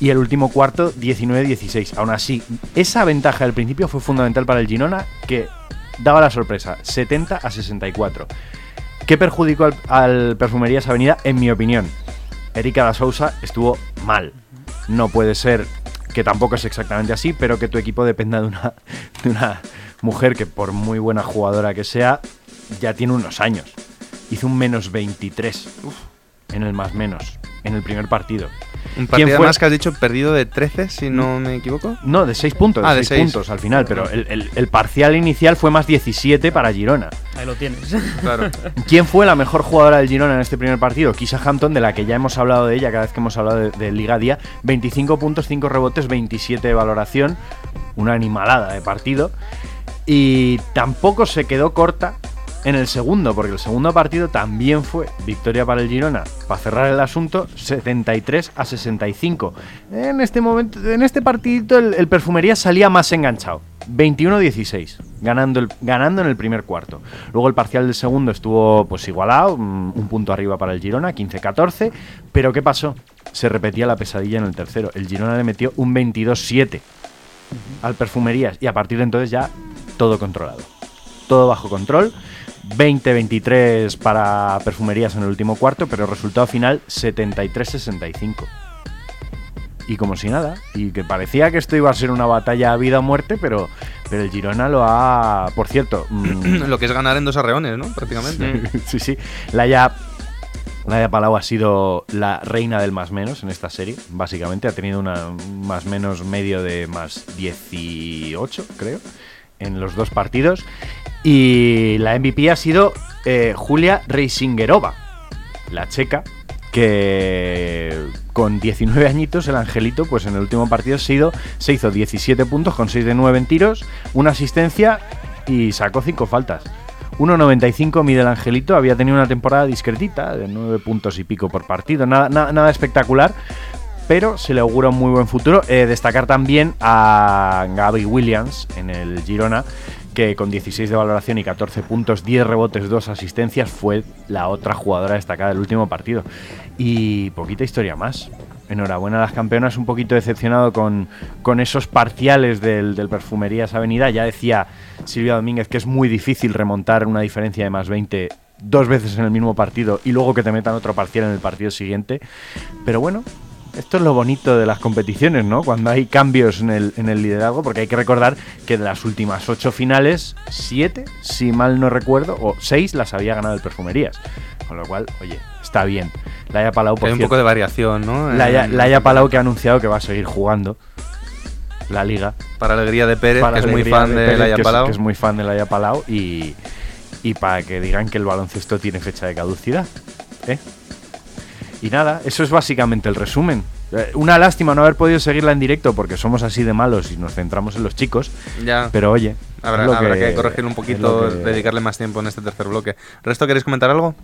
y el último cuarto 19-16. Aún así, esa ventaja del principio fue fundamental para el Girona que daba la sorpresa, 70 a 64. ¿Qué perjudicó al, al Perfumerías Avenida? En mi opinión, Erika da Sousa estuvo mal. No puede ser que tampoco es exactamente así, pero que tu equipo dependa de una, de una mujer que por muy buena jugadora que sea, ya tiene unos años. Hizo un menos 23 en el más menos, en el primer partido. Un ¿Quién partido fue? más que has dicho perdido de 13, si no me equivoco. No, de 6 puntos, Ah, de de 6 seis. puntos al final, pero el, el- el parcial inicial fue más 17 para Girona. Ahí lo tienes. Claro. ¿Quién fue la mejor jugadora del Girona en este primer partido? Kisha Hampton, de la que ya hemos hablado de ella cada vez que hemos hablado de, de Liga Día. 25 puntos, 5 rebotes, 27 de valoración. Una animalada de partido. Y tampoco se quedó corta en el segundo, porque el segundo partido también fue victoria para el Girona. Para cerrar el asunto, 73 a 65. En este momento, en este partidito, el, el Perfumería salía más enganchado. 21-16, ganando, ganando en el primer cuarto. Luego el parcial del segundo estuvo pues igualado, mm, un punto arriba para el Girona, 15-14. Pero ¿qué pasó? Se repetía la pesadilla en el tercero. El Girona le metió un 22-7 al Perfumerías y a partir de entonces ya todo controlado. Todo bajo control. 20-23 para Perfumerías en el último cuarto, pero resultado final 73-65. Y como si nada, y que parecía que esto iba a ser una batalla a vida o muerte, pero, pero el Girona lo ha... Por cierto, mm, Lo que es ganar en dos arreones, ¿no? Prácticamente. sí, sí. Laia, Laia Palau ha sido la reina del más menos en esta serie, básicamente. Ha tenido una un más menos medio de más 18, creo, en los dos partidos. Y la MVP ha sido eh, Julia Reisingerova, la checa, que con 19 añitos, el angelito, pues en el último partido se, hizo, se hizo 17 puntos con 6 de 9 en tiros, una asistencia y sacó 5 faltas. 1.95 mide el Angelito, había tenido una temporada discretita, de 9 puntos y pico por partido, nada, nada, nada espectacular, pero se le augura un muy buen futuro. Eh, destacar también a Gaby Williams en el Girona, que con 16 de valoración y 14 puntos, 10 rebotes, 2 asistencias, fue la otra jugadora destacada del último partido. Y poquita historia más. Enhorabuena a las campeonas, un poquito decepcionado con, con esos parciales del, del Perfumerías Avenida. Ya decía Silvia Domínguez que es muy difícil remontar una diferencia de más 20 dos veces en el mismo partido y luego que te metan otro parcial en el partido siguiente. Pero bueno, esto es lo bonito de las competiciones, ¿no? Cuando hay cambios en el, en el liderazgo, porque hay que recordar que de las últimas ocho finales, siete, si mal no recuerdo, o seis las había ganado el Perfumerías. Con lo cual, oye, está bien. Laia Palau, por hay un cierto, poco de variación, ¿no? Laia, Laia Palau que ha anunciado que va a seguir jugando la liga. Para alegría de Pérez, que es muy fan de, Pérez, Laia que es- Palau. que es muy fan de Laia Palau y, y para que digan que el baloncesto tiene fecha de caducidad. ¿eh? Y nada, eso es básicamente el resumen. Eh, Una lástima no haber podido seguirla en directo porque somos así de malos y nos centramos en los chicos. Ya. Pero oye, Habrá, lo habrá que, corregir un poquito, que- dedicarle más tiempo en este tercer bloque. ¿Resto queréis comentar algo?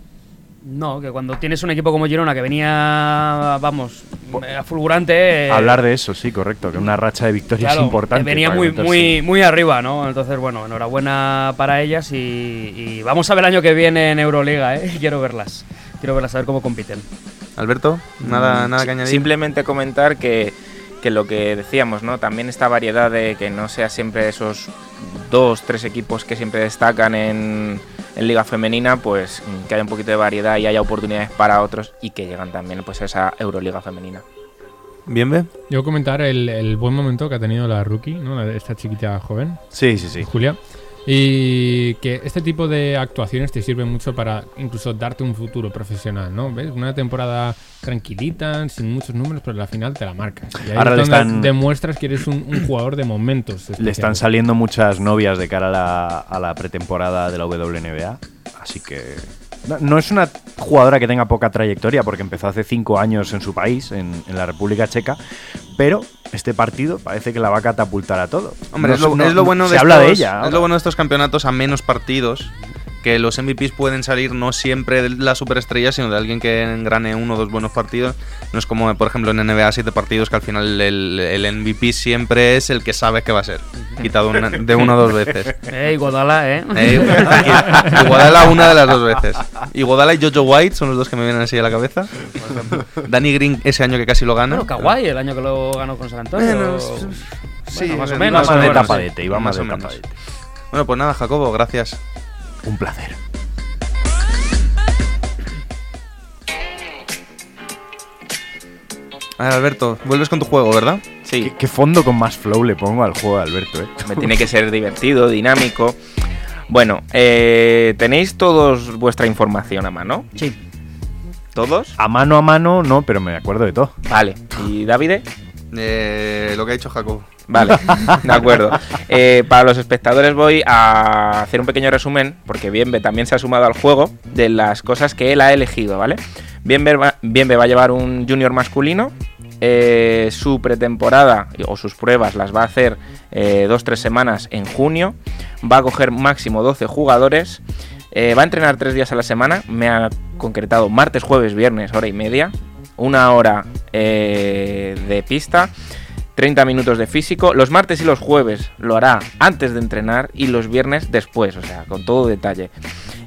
No, que cuando tienes un equipo como Girona que venía, vamos, eh, fulgurante. eh, Hablar de eso, sí, correcto, que una racha de victorias claro, importante. Venía muy, muy, muy arriba, ¿no? Entonces, bueno, enhorabuena para ellas y, y vamos a ver el año que viene en Euroliga, ¿eh? Quiero verlas. Quiero verlas, a ver cómo compiten. Alberto, nada, Mm, nada que añadir. Simplemente comentar que, que lo que decíamos, ¿no? También esta variedad de que no sea siempre esos dos, tres equipos que siempre destacan en, en Liga Femenina, pues mm, que haya un poquito de variedad y haya oportunidades para otros y que llegan también pues a esa Euroliga Femenina. Bien, ve. Yo comentar el, el buen momento que ha tenido la rookie, ¿no? La de esta chiquita joven. Sí, sí, sí. Julia. Y que este tipo de actuaciones te sirven mucho para incluso darte un futuro profesional, ¿no? ¿Ves? Una temporada tranquilita, sin muchos números, pero al final te la marcas. Y ahí Ahora es le donde están- demuestras que eres un, un jugador de momentos. Le están saliendo muchas novias de cara a la, a la pretemporada de la WNBA, así que no, es una jugadora que tenga poca trayectoria porque empezó hace cinco años en su país, en, en la República Checa, pero este partido parece que la va a catapultar a todo. Hombre, No es, lo, no- es lo bueno se de habla de ella. Es ahora. lo bueno de estos campeonatos a menos partidos. Que los MVPs pueden salir no siempre de la superestrella, sino de alguien que engrane uno o dos buenos partidos. No es como, por ejemplo, en NBA, siete partidos, que al final el, el MVP siempre es el que sabe que va a ser. Quitado una- de una o dos veces. Eh, Iguodala, ¿eh? Eh, Iguodala una de las dos veces. Iguodala y Jojo White son los dos que me vienen así a la cabeza. Danny Green ese año que casi lo gana. Bueno, Kawhi el año que lo ganó con San Antonio. Bueno, Bueno, sí, más o iba menos. más de pero bueno, tapadete, iba más Más de o menos. tapadete. Bueno, pues nada, Jacobo, gracias. Un placer. A ver, Alberto, vuelves con tu juego, ¿verdad? Sí, ¿Qué, qué fondo con más flow le pongo al juego de Alberto, eh? me tiene que ser divertido, dinámico. Bueno, eh, tenéis todos vuestra información a mano. Sí. ¿Todos? A mano a mano no, pero me acuerdo de todo. Vale. ¿Y Davide? Eh, lo que ha dicho Jacobo. Vale, de acuerdo. Eh, para los espectadores voy a hacer un pequeño resumen, porque Bienve también se ha sumado al juego, de las cosas que él ha elegido, ¿vale? Bienve va, Bienve va a llevar un junior masculino, eh, su pretemporada o sus pruebas las va a hacer eh, dos, tres semanas en junio, va a coger máximo 12 jugadores, eh, va a entrenar tres días a la semana, me ha concretado martes, jueves, viernes, hora y media, una hora eh, de pista. 30 minutos de físico. Los martes y los jueves lo hará antes de entrenar y los viernes después, o sea, con todo detalle.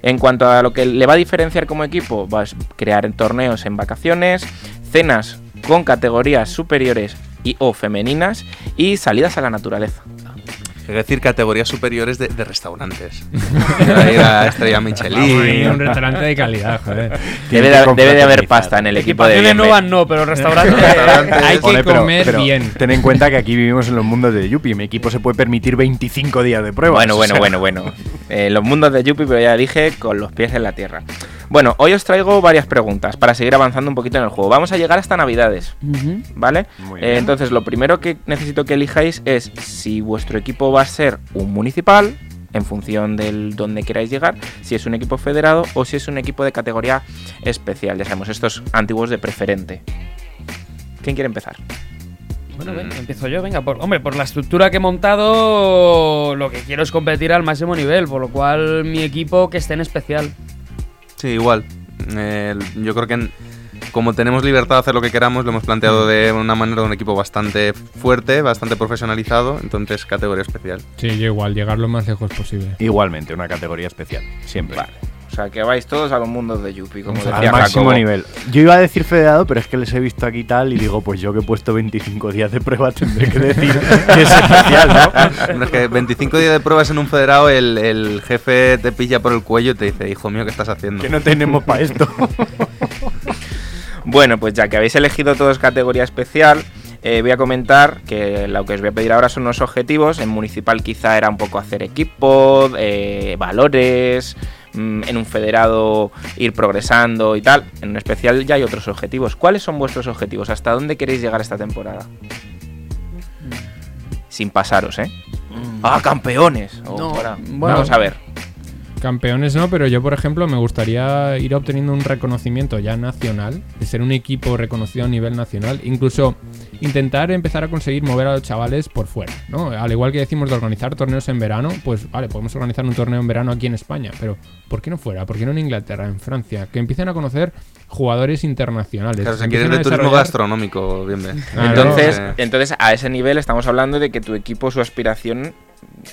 En cuanto a lo que le va a diferenciar como equipo, va a crear torneos en vacaciones, cenas con categorías superiores y o femeninas y salidas a la naturaleza. Es decir, categorías superiores de, de restaurantes. Para ir a Estrella Michelin. un restaurante de calidad, joder. Debe de, debe de haber pasta en el equipo de Bienve. nuevas no, pero restaurante. Restaurantes. Hay que Joder, pero- comer pero bien. Ten en cuenta que aquí vivimos en los mundos de Yuppie. Mi equipo se puede permitir 25 días de prueba. Bueno, bueno, bueno, bueno. Eh, los mundos de Yuppie, pero ya dije, con los pies en la tierra. Bueno, hoy os traigo varias preguntas para seguir avanzando un poquito en el juego. Vamos a llegar hasta Navidades. ¿vale? Eh, entonces, lo primero que necesito que elijáis es si vuestro equipo va a ser un municipal, en función del donde queráis llegar, si es un equipo federado o si es un equipo de categoría especial. Ya sabemos, estos antiguos de preferente. ¿Quién quiere empezar? Bueno, venga, empiezo yo, venga. Por, hombre, por la estructura que he montado, lo que quiero es competir al máximo nivel, por lo cual mi equipo que esté en especial. Sí, igual. Eh, yo creo que en- como tenemos libertad de hacer lo que queramos, lo hemos planteado de una manera de un equipo bastante fuerte, bastante profesionalizado, entonces categoría especial. Sí, yo igual, llegar lo más lejos posible. Igualmente, una categoría especial. Siempre. Vale. O sea, que vais todos a los mundos de Yuppie, como Al decía Al máximo Jacobo. nivel. Yo iba a decir federado, pero es que les he visto aquí tal y digo, pues yo que he puesto 25 días de prueba tendré que decir que es especial, ¿no? Es que 25 días de pruebas en un federado, el, el jefe te pilla por el cuello y te dice, hijo mío, ¿qué estás haciendo? que no tenemos para esto. Bueno, pues ya que habéis elegido todos categoría especial, eh, voy a comentar que lo que os voy a pedir ahora son unos objetivos. En municipal quizá era un poco hacer equipo, eh, valores, en un federado ir progresando y tal. En un especial ya hay otros objetivos. ¿Cuáles son vuestros objetivos? ¿Hasta dónde queréis llegar esta temporada? Sin pasaros, ¿eh? ¡Ah, campeones! O No, fuera. bueno. Vamos a ver. Campeones no, pero yo, por ejemplo, me gustaría ir obteniendo un reconocimiento ya nacional, de ser un equipo reconocido a nivel nacional, incluso intentar empezar a conseguir mover a los chavales por fuera, ¿no? Al igual que decimos de organizar torneos en verano, pues vale, podemos organizar un torneo en verano aquí en España, pero ¿por qué no fuera? ¿Por qué no en Inglaterra, en Francia? Que empiecen a conocer jugadores internacionales. Claro, empiecen quieres de turismo gastronómico, bien, bien. Claro, Entonces, Eh, entonces, a ese nivel estamos hablando de que tu equipo, su aspiración,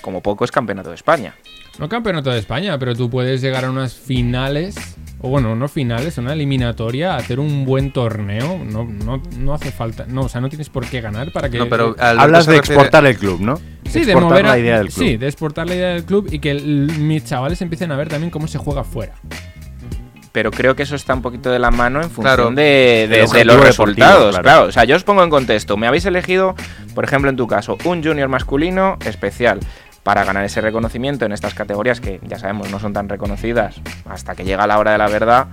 como poco, es campeonato de España. No campeonato de España, pero tú puedes llegar a unas finales, o bueno, no finales, una eliminatoria, hacer un buen torneo. No, no, no hace falta, no, o sea, no tienes por qué ganar para que. No, pero Hablas de refiere- exportar el club, ¿no? Sí, de mover a- la idea del club. Sí, de exportar la idea del club y que el- mis chavales empiecen a ver también cómo se juega fuera. Pero creo que eso está un poquito de la mano en función Claro. de, de- los resultados. claro. Claro. o sea, yo os pongo en contexto. Me habéis elegido, por ejemplo, en tu caso, un junior masculino especial para ganar ese reconocimiento en estas categorías que ya sabemos no son tan reconocidas hasta que llega la hora de la verdad.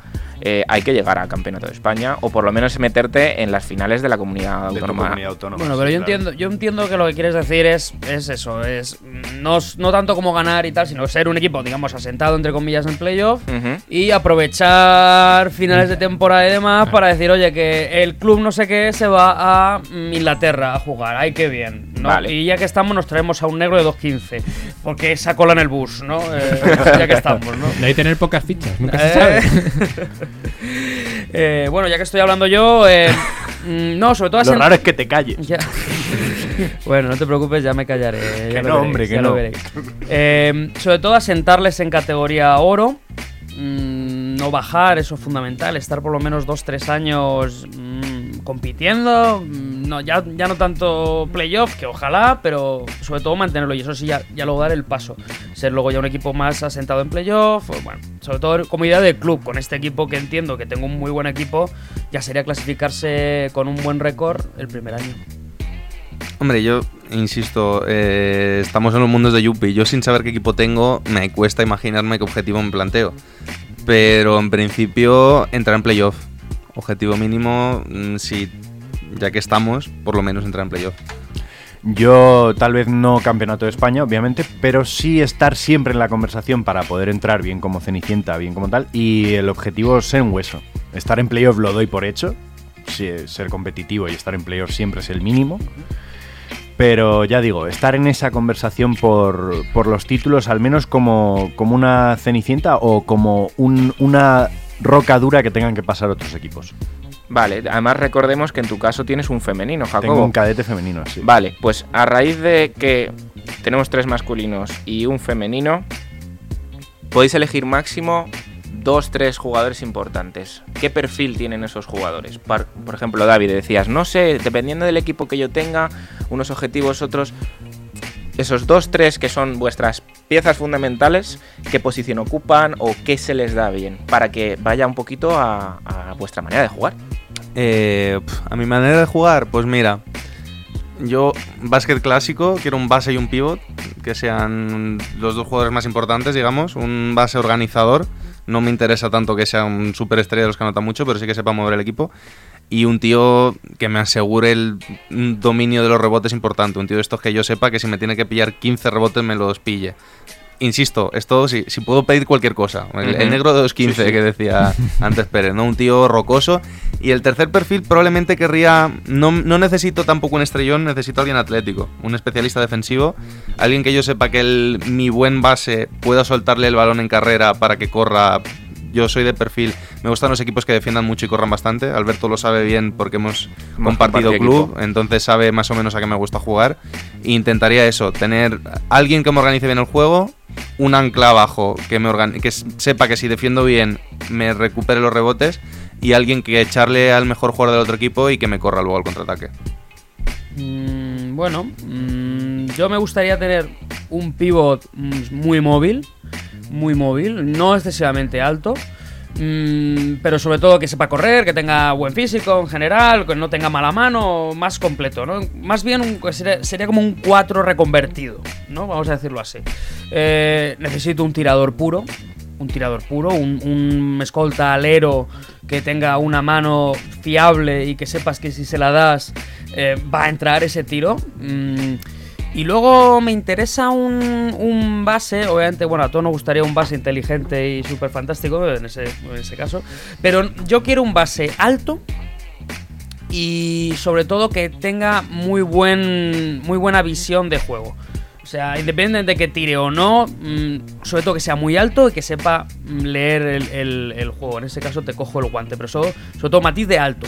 Eh, hay que llegar al campeonato de España o por lo menos meterte en las finales de la comunidad De autónoma. comunidad autónoma, Bueno, pero sí, yo claro. entiendo, yo entiendo que lo que quieres decir es, es eso, es no, no tanto como ganar y tal, sino ser un equipo, digamos, asentado entre comillas en playoff y aprovechar finales de temporada y demás para decir, oye, que el club no sé qué se va a Inglaterra a jugar, ay, qué bien, ¿no? Vale. Y ya que estamos nos traemos a un negro de 2.15, porque esa cola en el bus, ¿no? Eh, ya que estamos, ¿no? De ahí tener pocas fichas, nunca se Eh, sabe. eh, bueno, ya que estoy hablando yo, eh, mm, no, sobre todo Lo asent- raro es que te calles. ya. bueno, no te preocupes, ya me callaré. ya Que lo no, veréis, hombre, que ya lo no. veréis. Eh, sobre todo asentarles en categoría oro. mm, no bajar, eso es fundamental. Estar por lo menos 2-3 años mm, compitiendo. mm, no, ya, ya no tanto playoff, que ojalá, pero sobre todo mantenerlo. Y eso sí, ya, ya luego dar el paso. Ser luego ya un equipo más asentado en playoff. Bueno, sobre todo como idea de club. Con este equipo que entiendo que tengo un muy buen equipo, ya sería clasificarse con un buen récord el primer año. Hombre, yo insisto, eh, estamos en los mundos de Yuppie. Yo sin saber qué equipo tengo, me cuesta imaginarme qué objetivo me planteo. Pero en principio, entrar en playoff. Objetivo mínimo, mm, si ya que estamos, por lo menos entrar en playoff. Yo tal vez no campeonato de España, obviamente, pero sí estar siempre en la conversación para poder entrar bien como Cenicienta, bien como tal. Y el objetivo es ser un hueso. Estar en playoff lo doy por hecho. Ser competitivo y estar en playoff siempre es el mínimo. Pero ya digo, estar en esa conversación por, por los títulos, al menos como, como una Cenicienta o como un- una roca dura que tengan que pasar otros equipos. Vale, además recordemos que en tu caso tienes un femenino, Jacobo. Tengo un cadete femenino, sí. Vale, pues a raíz de que tenemos tres masculinos y un femenino, podéis elegir máximo dos, tres jugadores importantes. ¿Qué perfil tienen esos jugadores? Por, ejemplo, David, decías, no sé, dependiendo del equipo que yo tenga, unos objetivos, otros. Esos dos, tres que son vuestras piezas fundamentales, ¿qué posición ocupan o qué se les da bien? Para que vaya un poquito a, vuestra manera de jugar. Eh, a mi manera de jugar, pues mira, yo básquet clásico, quiero un base y un pivot, que sean los dos jugadores más importantes, digamos, un base organizador, no me interesa tanto que sea un superestrella de los que anota mucho, pero sí que sepa mover el equipo, y un tío que me asegure el dominio de los rebotes importante, un tío de estos que yo sepa que si me tiene que pillar 15 rebotes me los pille. Insisto, esto si, si puedo pedir cualquier cosa. El, negro de 2.15 que decía antes Pérez, ¿no? Un tío rocoso. Y el tercer perfil probablemente querría. No, no necesito tampoco un estrellón, necesito alguien atlético. Un especialista defensivo. Alguien que yo sepa que el, mi buen base pueda soltarle el balón en carrera para que corra. Yo soy de perfil. Me gustan los equipos que defiendan mucho y corran bastante. Alberto lo sabe bien porque hemos, Hemos compartido compartido club. equipo. Entonces sabe más o menos a qué me gusta jugar. E intentaría eso, tener alguien que me organice bien el juego, un ancla abajo que me organ- que sepa que si defiendo bien me recupere los rebotes y alguien que echarle al mejor jugador del otro equipo y que me corra luego al contraataque. Mm, bueno, mm, yo me gustaría tener un pivot mm, muy móvil, muy móvil, no excesivamente alto, mm, pero sobre todo que sepa correr, que tenga buen físico en general, que no tenga mala mano, más completo, ¿no? Más bien un- sería, como un 4 reconvertido, ¿no? Vamos a decirlo así. Eh, necesito un tirador puro, un tirador puro, un, escolta alero que tenga una mano fiable y que sepas que si se la das eh, va a entrar ese tiro. Mm, Y luego me interesa un, un base, obviamente, bueno, a todos nos gustaría un base inteligente y súper fantástico en ese, en ese caso, pero yo quiero un base alto y sobre todo que tenga muy, buen, muy buena visión de juego. O sea, independientemente de que tire o no, mm, sobre todo que sea muy alto y que sepa mm, leer el, juego. En ese caso te cojo el guante, pero sobre, sobre todo matiz de alto.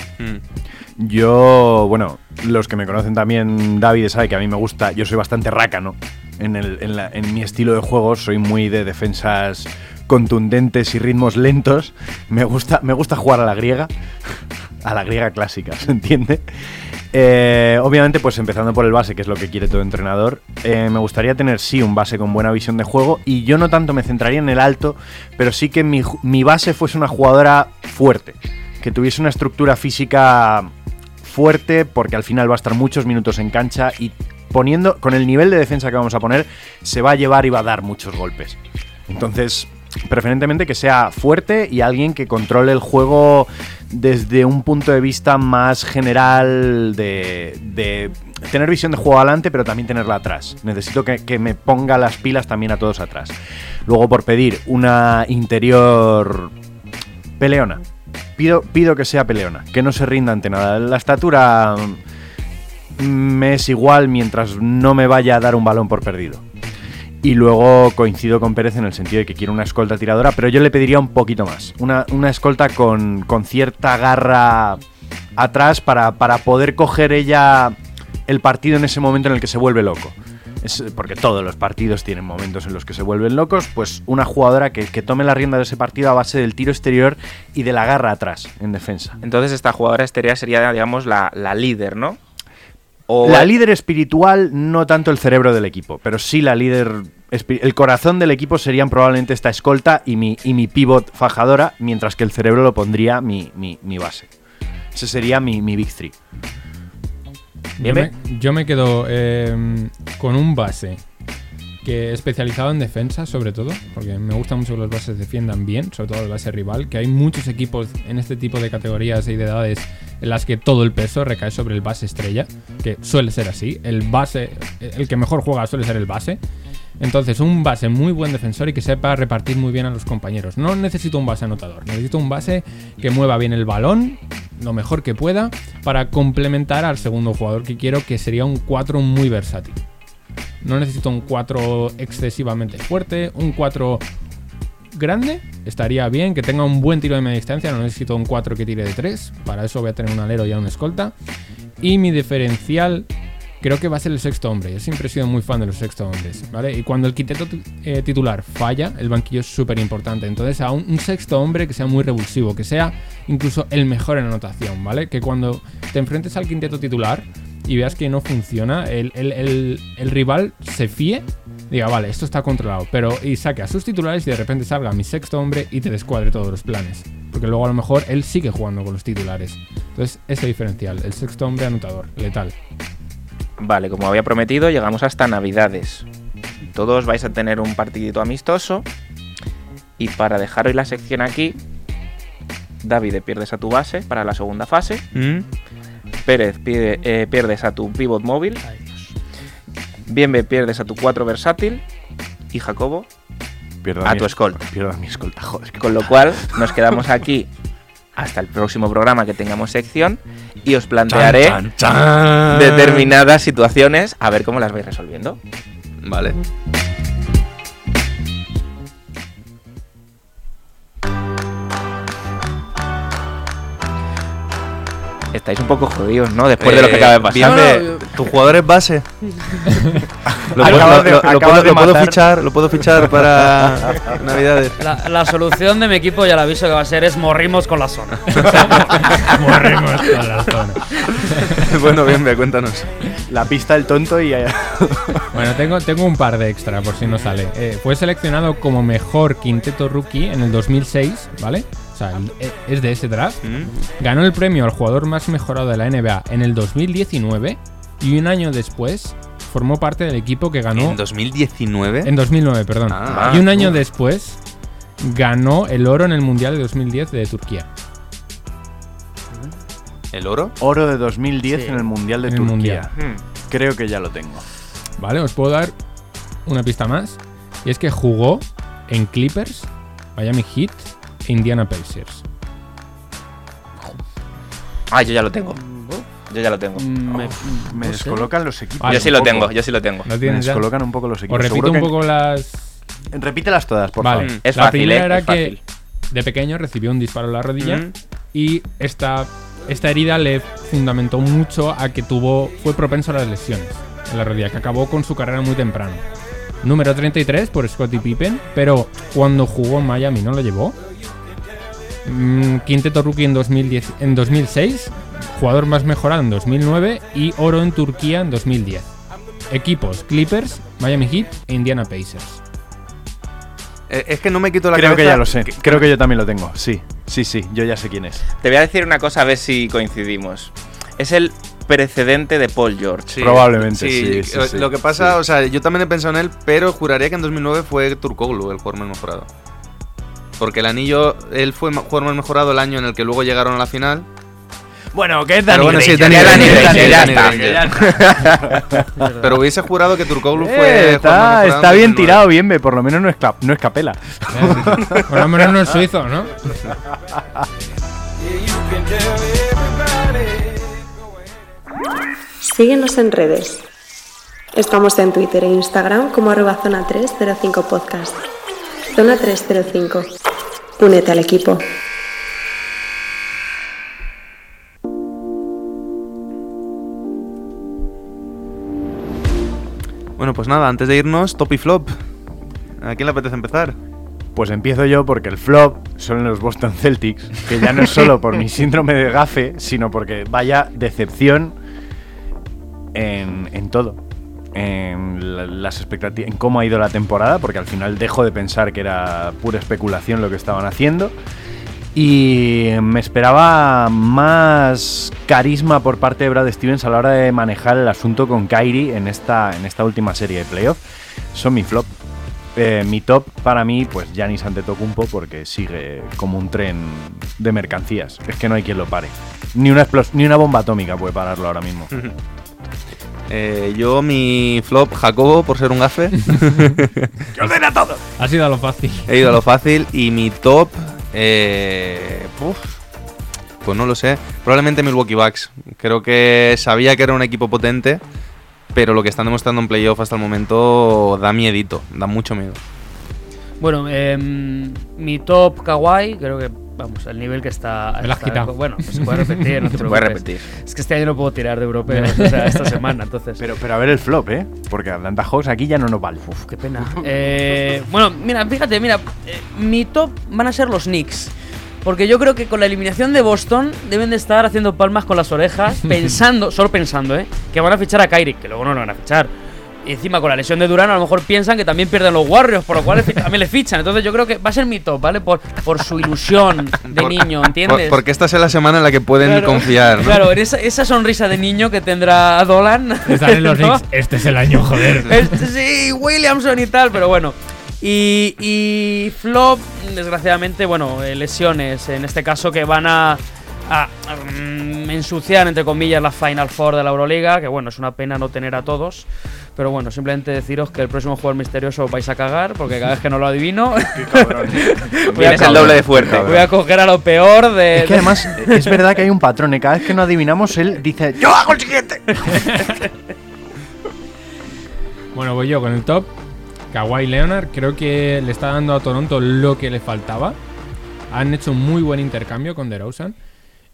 Yo, bueno, los que me conocen también, David, sabe que a mí me gusta, yo soy bastante rácano en, el- en la- en mi estilo de juego, soy muy de defensas contundentes y ritmos lentos. Me gusta, me gusta jugar a la griega, a la griega clásica, ¿se entiende? Eh, obviamente, pues empezando por el base, que es lo que quiere todo entrenador, eh, me gustaría tener sí un base con buena visión de juego y yo no tanto me centraría en el alto, pero sí que mi, mi base fuese una jugadora fuerte, que tuviese una estructura física fuerte, porque al final va a estar muchos minutos en cancha y poniendo, con el nivel de defensa que vamos a poner, se va a llevar y va a dar muchos golpes. Entonces, preferentemente que sea fuerte y alguien que controle el juego desde un punto de vista más general de, de tener visión de juego adelante, pero también tenerla atrás. Necesito que, que me ponga las pilas también a todos atrás. Luego, por pedir una interior peleona. Pido, pido que sea peleona, que no se rinda ante nada. La estatura mm, me es igual mientras no me vaya a dar un balón por perdido. Y luego coincido con Pérez en el sentido de que quiero una escolta tiradora, pero yo le pediría un poquito más. Una, una escolta con, con cierta garra atrás para, para poder coger ella el partido en ese momento en el que se vuelve loco. Es, porque todos los partidos tienen momentos en los que se vuelven locos, pues una jugadora que, que tome la rienda de ese partido a base del tiro exterior y de la garra atrás en defensa. Entonces esta jugadora exterior sería, digamos, la, la líder, ¿no? O La líder espiritual, no tanto el cerebro del equipo, pero sí la líder. El corazón del equipo serían probablemente esta escolta y mi, y mi pivot fajadora, mientras que el cerebro lo pondría mi, mi- mi base. Ese sería mi, mi Big Three. Yo me, yo me quedo eh, con un base que especializado en defensa, sobre todo, porque me gusta mucho que los bases defiendan bien, sobre todo el base rival, que hay muchos equipos en este tipo de categorías y de edades en las que todo el peso recae sobre el base estrella, que suele ser así. El base, el que mejor juega suele ser el base. Entonces, un base muy buen defensor y que sepa repartir muy bien a los compañeros. No necesito un base anotador, necesito un base que mueva bien el balón, lo mejor que pueda, para complementar al segundo jugador que quiero, que sería un 4 muy versátil. No necesito un 4 excesivamente fuerte, un 4 grande, estaría bien, que tenga un buen tiro de media distancia, no necesito un 4 que tire de 3, para eso voy a tener un alero y un escolta. Y mi diferencial creo que va a ser el sexto hombre. Yo siempre he sido muy fan de los sexto hombres, ¿vale? Y cuando el quinteto eh, titular falla, el banquillo es súper importante. Entonces, a un, sexto hombre que sea muy revulsivo, que sea incluso el mejor en anotación, ¿vale? Que cuando te enfrentes al quinteto titular y veas que no funciona, el, el- el- el rival se fíe, diga, vale, esto está controlado, pero y saque a sus titulares y de repente salga mi sexto hombre y te descuadre todos los planes. Porque luego a lo mejor él sigue jugando con los titulares. Entonces, ese diferencial, el sexto hombre anotador, letal. Vale, como había prometido, llegamos hasta Navidades. Todos vais a tener un partidito amistoso. Y para dejar hoy la sección aquí, David, pierdes a tu base para la segunda fase. ¿Mm? Pérez, pide- eh, pierdes a tu pivot móvil. Bienve, pierdes a tu 4 versátil. Y Jacobo, Pierdo a mi tu es- escolta. Pierdo a mi escolta, joder. Con lo cual, nos quedamos aquí hasta el próximo programa que tengamos sección. Y os plantearé Chan, chan, chan. determinadas situaciones a ver cómo las vais resolviendo. Vale. Estáis un poco jodidos, ¿no? Después de lo que Eh, acaba de pasar. bien, ¿Tu jugador es base? lo, puedo- Acabas lo- de- lo- lo acabas puedo, de lo puedo matar. fichar, lo puedo fichar para Navidades. La, la solución de mi equipo, ya lo aviso que va a ser, es morrimos con la zona. Morrimos con la zona. bueno, bien, bien, cuéntanos. La pista del tonto y Bueno, tengo, tengo un par de extra por si no sale. Eh, fue seleccionado como mejor quinteto rookie en el 2006, ¿vale? O sea, eh, es de ese draft. Ganó el premio al jugador más mejorado de la NBA en el 2019 y un año después formó parte del equipo que ganó ¿En 2019? en 2009, perdón. Ah. y un año después ganó el oro en el Mundial de 2010 de Turquía. ¿El oro? oro de 2010 Sí. en el Mundial de el Turquía. Mundial. Hmm. Creo que ya lo tengo. ¿vale? Os puedo dar una pista más. Y es que jugó en Clippers, Miami Heat Indiana Pacers. Ah, yo ya lo tengo. Yo ya lo tengo. Mm, me- Me no sé. descolocan los equipos. Yo sí lo tengo, yo sí lo tengo. ¿Lo Me ya? descolocan un poco los Os equipos. repito Seguro un que- poco las... Repítelas todas, por Vale, favor. Es la fácil, primera ¿eh? era Es que fácil. de pequeño recibió un disparo en la rodilla Ujú. y esta, esta herida le fundamentó mucho a que tuvo fue propenso a las lesiones en la rodilla, que acabó con su carrera muy temprano. Número 33 por Scottie Pippen, pero cuando jugó en Miami no lo llevó. Mm, quinteto rookie en, 2010, en 2006, jugador más mejorado en 2009 y oro en Turquía en 2010. Equipos Clippers, Miami Heat e Indiana Pacers. Eh, es que no me quito la Creo que cabeza ya lo sé. Creo que yo también lo tengo. Sí, sí, sí. Yo ya sé quién es. Te voy a decir una cosa a ver si coincidimos. Es el precedente de Paul George. Sí, Probablemente, sí, sí, eh, sí, Lo que pasa, sí. o sea, yo también he pensado en él, pero juraría que en 2009 fue Turkoglu el jugador más mejorado. Porque el anillo, él fue más mejorado el año en el que luego llegaron a la final. Bueno, que es Danny Danny Granger, Granger, ya Danny está. Granger. Pero hubiese jurado que Turkoglu fue Eh, está, bien 2009. tirado, bien, ve, por lo menos no es, cap- no es capela. Por lo menos no es suizo, ¿no? Síguenos en redes. Estamos en Twitter e Instagram como arroba zona 305 podcast. Zona 305. Únete al equipo. Bueno, pues nada, antes de irnos, top y flop. ¿A quién le apetece empezar? Pues empiezo yo porque el flop son los Boston Celtics, que ya no es solo por mi síndrome de gafe, sino porque vaya decepción en, en todo. En la- las expectativas, cómo ha ido la temporada, porque al final dejo de pensar que era pura especulación lo que estaban haciendo. Y me esperaba más carisma por parte de Brad Stevens a la hora de manejar el asunto con Kyrie en esta, en esta última serie de playoff. Son mi flop. Eh, mi top para mí, pues Giannis Antetokounmpo porque sigue como un tren de mercancías. Es que no hay quien lo pare. Ni una, ni una bomba atómica puede pararlo ahora mismo. Eh, yo, mi flop, Jacobo, por ser un gafe. ¡Que ordena todo! Ha sido a lo fácil. He ido a lo fácil. Y mi top, eh, uf, pues no lo sé. Probablemente Milwaukee Bucks. Creo que sabía que era un equipo potente, pero lo que están demostrando en playoff hasta el momento da miedito, da mucho miedo. Bueno, em, mi top Kawaii, creo que, vamos, al nivel que está. Me has está- quitado. Bueno, se puede repetir, no te Se puede repetir. Es que este año no puedo tirar de europeos, o sea, esta semana, entonces. Pero, pero a ver el flop, ¿eh? Porque Atlanta Hawks aquí ya no nos vale. Uf, qué pena. Eh, bueno, mira, fíjate, mira, eh, mi top van a ser los Knicks. Porque yo creo que con la eliminación de Boston deben de estar haciendo palmas con las orejas, pensando, solo pensando, ¿eh? Que van a fichar a Kyrie, que luego no lo van a fichar. Y encima con la lesión de Durán a lo mejor piensan que también pierden los Warriors, por lo cual también le fichan. Entonces yo creo que va a ser mi top, ¿vale? Por, por su ilusión de Por- niño, ¿entiendes? Por- porque esta es la semana en la que pueden Claro, confiar. ¿no? Claro, en esa, esa sonrisa de niño que tendrá Dolan. Están en los ¿no? Este es el año, joder. Este, sí, Williamson y tal, pero bueno. Y, y Flop, desgraciadamente, bueno, eh, lesiones, en este caso que van a, a- a, mm, ensuciar, entre comillas, la Final Four de la Euroliga, que bueno, es una pena no tener a todos. Pero bueno, simplemente deciros que el próximo jugador misterioso os vais a cagar, porque cada vez que no lo adivino, voy a, Vienes el doble de fuerte. voy a coger a lo peor de... Es que además es verdad que hay un patrón y cada vez que no adivinamos él dice ¡Yo hago el siguiente! Bueno, voy yo con el top. Kawhi Leonard creo que le está dando a Toronto lo que le faltaba. Han hecho un muy buen intercambio con DeRozan.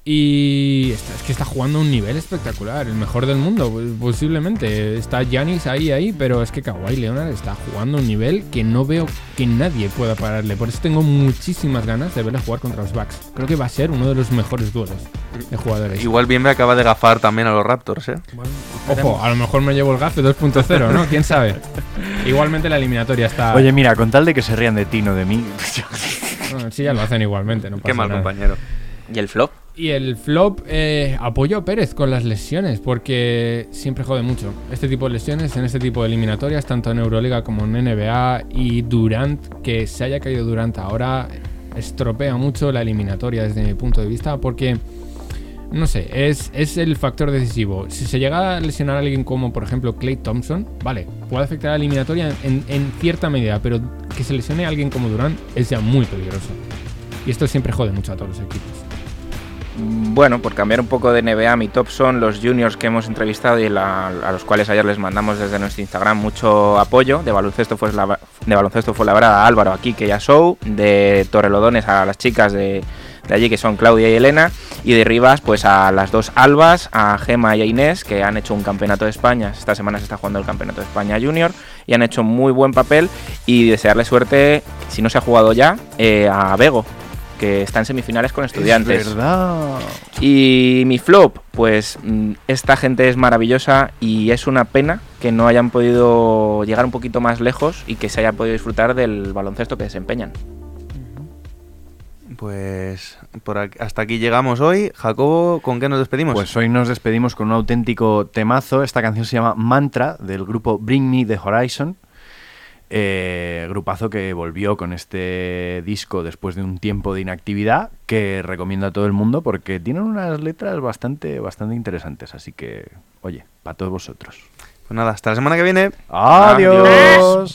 Y está- es que está jugando a un nivel espectacular, el mejor del mundo, posiblemente. Está Giannis ahí, ahí, pero es que Kawhi Leonard está jugando a un nivel que no veo que nadie pueda pararle. Por eso tengo muchísimas ganas de verle jugar contra los Bucks. Creo que va a ser uno de los mejores duelos de jugadores. Igual bien me acaba de gafar también a los Raptors, ¿eh? Ojo, a lo mejor me llevo el gafe 2.0, ¿no? ¿Quién sabe? Igualmente la eliminatoria está... Oye, mira, con tal de que se rían de ti, no de mí. Bueno, sí, ya lo hacen igualmente, no Qué pasa mal nada. compañero. ¿Y el flop? Y el flop, eh, apoyo a Pérez con las lesiones, porque siempre jode mucho. Este tipo de lesiones en este tipo de eliminatorias, tanto en Euroliga como en NBA, y Durant, que se haya caído Durant ahora, estropea mucho la eliminatoria desde mi punto de vista, porque no sé, es, es el factor decisivo. Si se llega a lesionar a alguien como, por ejemplo, Clay Thompson, vale, puede afectar a la eliminatoria en, en cierta medida, pero que se lesione a alguien como Durant es ya muy peligroso. Y esto siempre jode mucho a todos los equipos. Bueno, por cambiar un poco de NBA, mi top son los juniors que hemos entrevistado y a los cuales ayer les mandamos desde nuestro Instagram mucho apoyo. De baloncesto fue la, de baloncesto fue la a Álvaro, a Kike y a Sou. De Torrelodones a las chicas de, de allí que son Claudia y Elena. Y de Rivas, pues a las dos Albas, a Gema y a Inés, que han hecho un campeonato de España. Esta semana se está jugando el campeonato de España Junior y han hecho muy buen papel. Y desearle suerte, si no se ha jugado ya, eh, a Bego, que está en semifinales con estudiantes. Es verdad. Y mi flop, pues mm, esta gente es maravillosa y es una pena que no hayan podido llegar un poquito más lejos y que se haya podido disfrutar del baloncesto que desempeñan. Pues por aquí- hasta aquí llegamos hoy. Jacobo, ¿con qué nos despedimos? Pues hoy nos despedimos con un auténtico temazo. Esta canción se llama Mantra del grupo Bring Me the Horizon. Eh, grupazo que volvió con este disco después de un tiempo de inactividad que recomiendo a todo el mundo porque tienen unas letras bastante, bastante interesantes. Así que, oye, para todos vosotros. Pues nada, hasta la semana que viene. Adiós.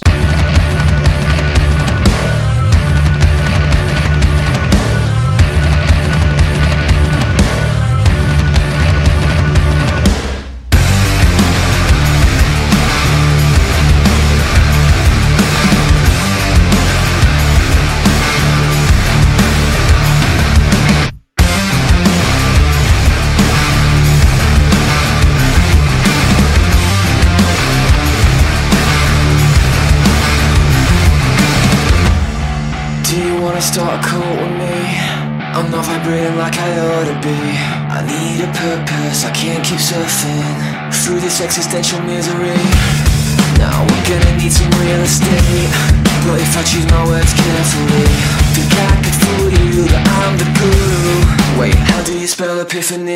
Existential misery. Now we're gonna need some real estate. But if I choose my words carefully, think I could fool you that I'm the guru. Wait, how do you spell epiphany?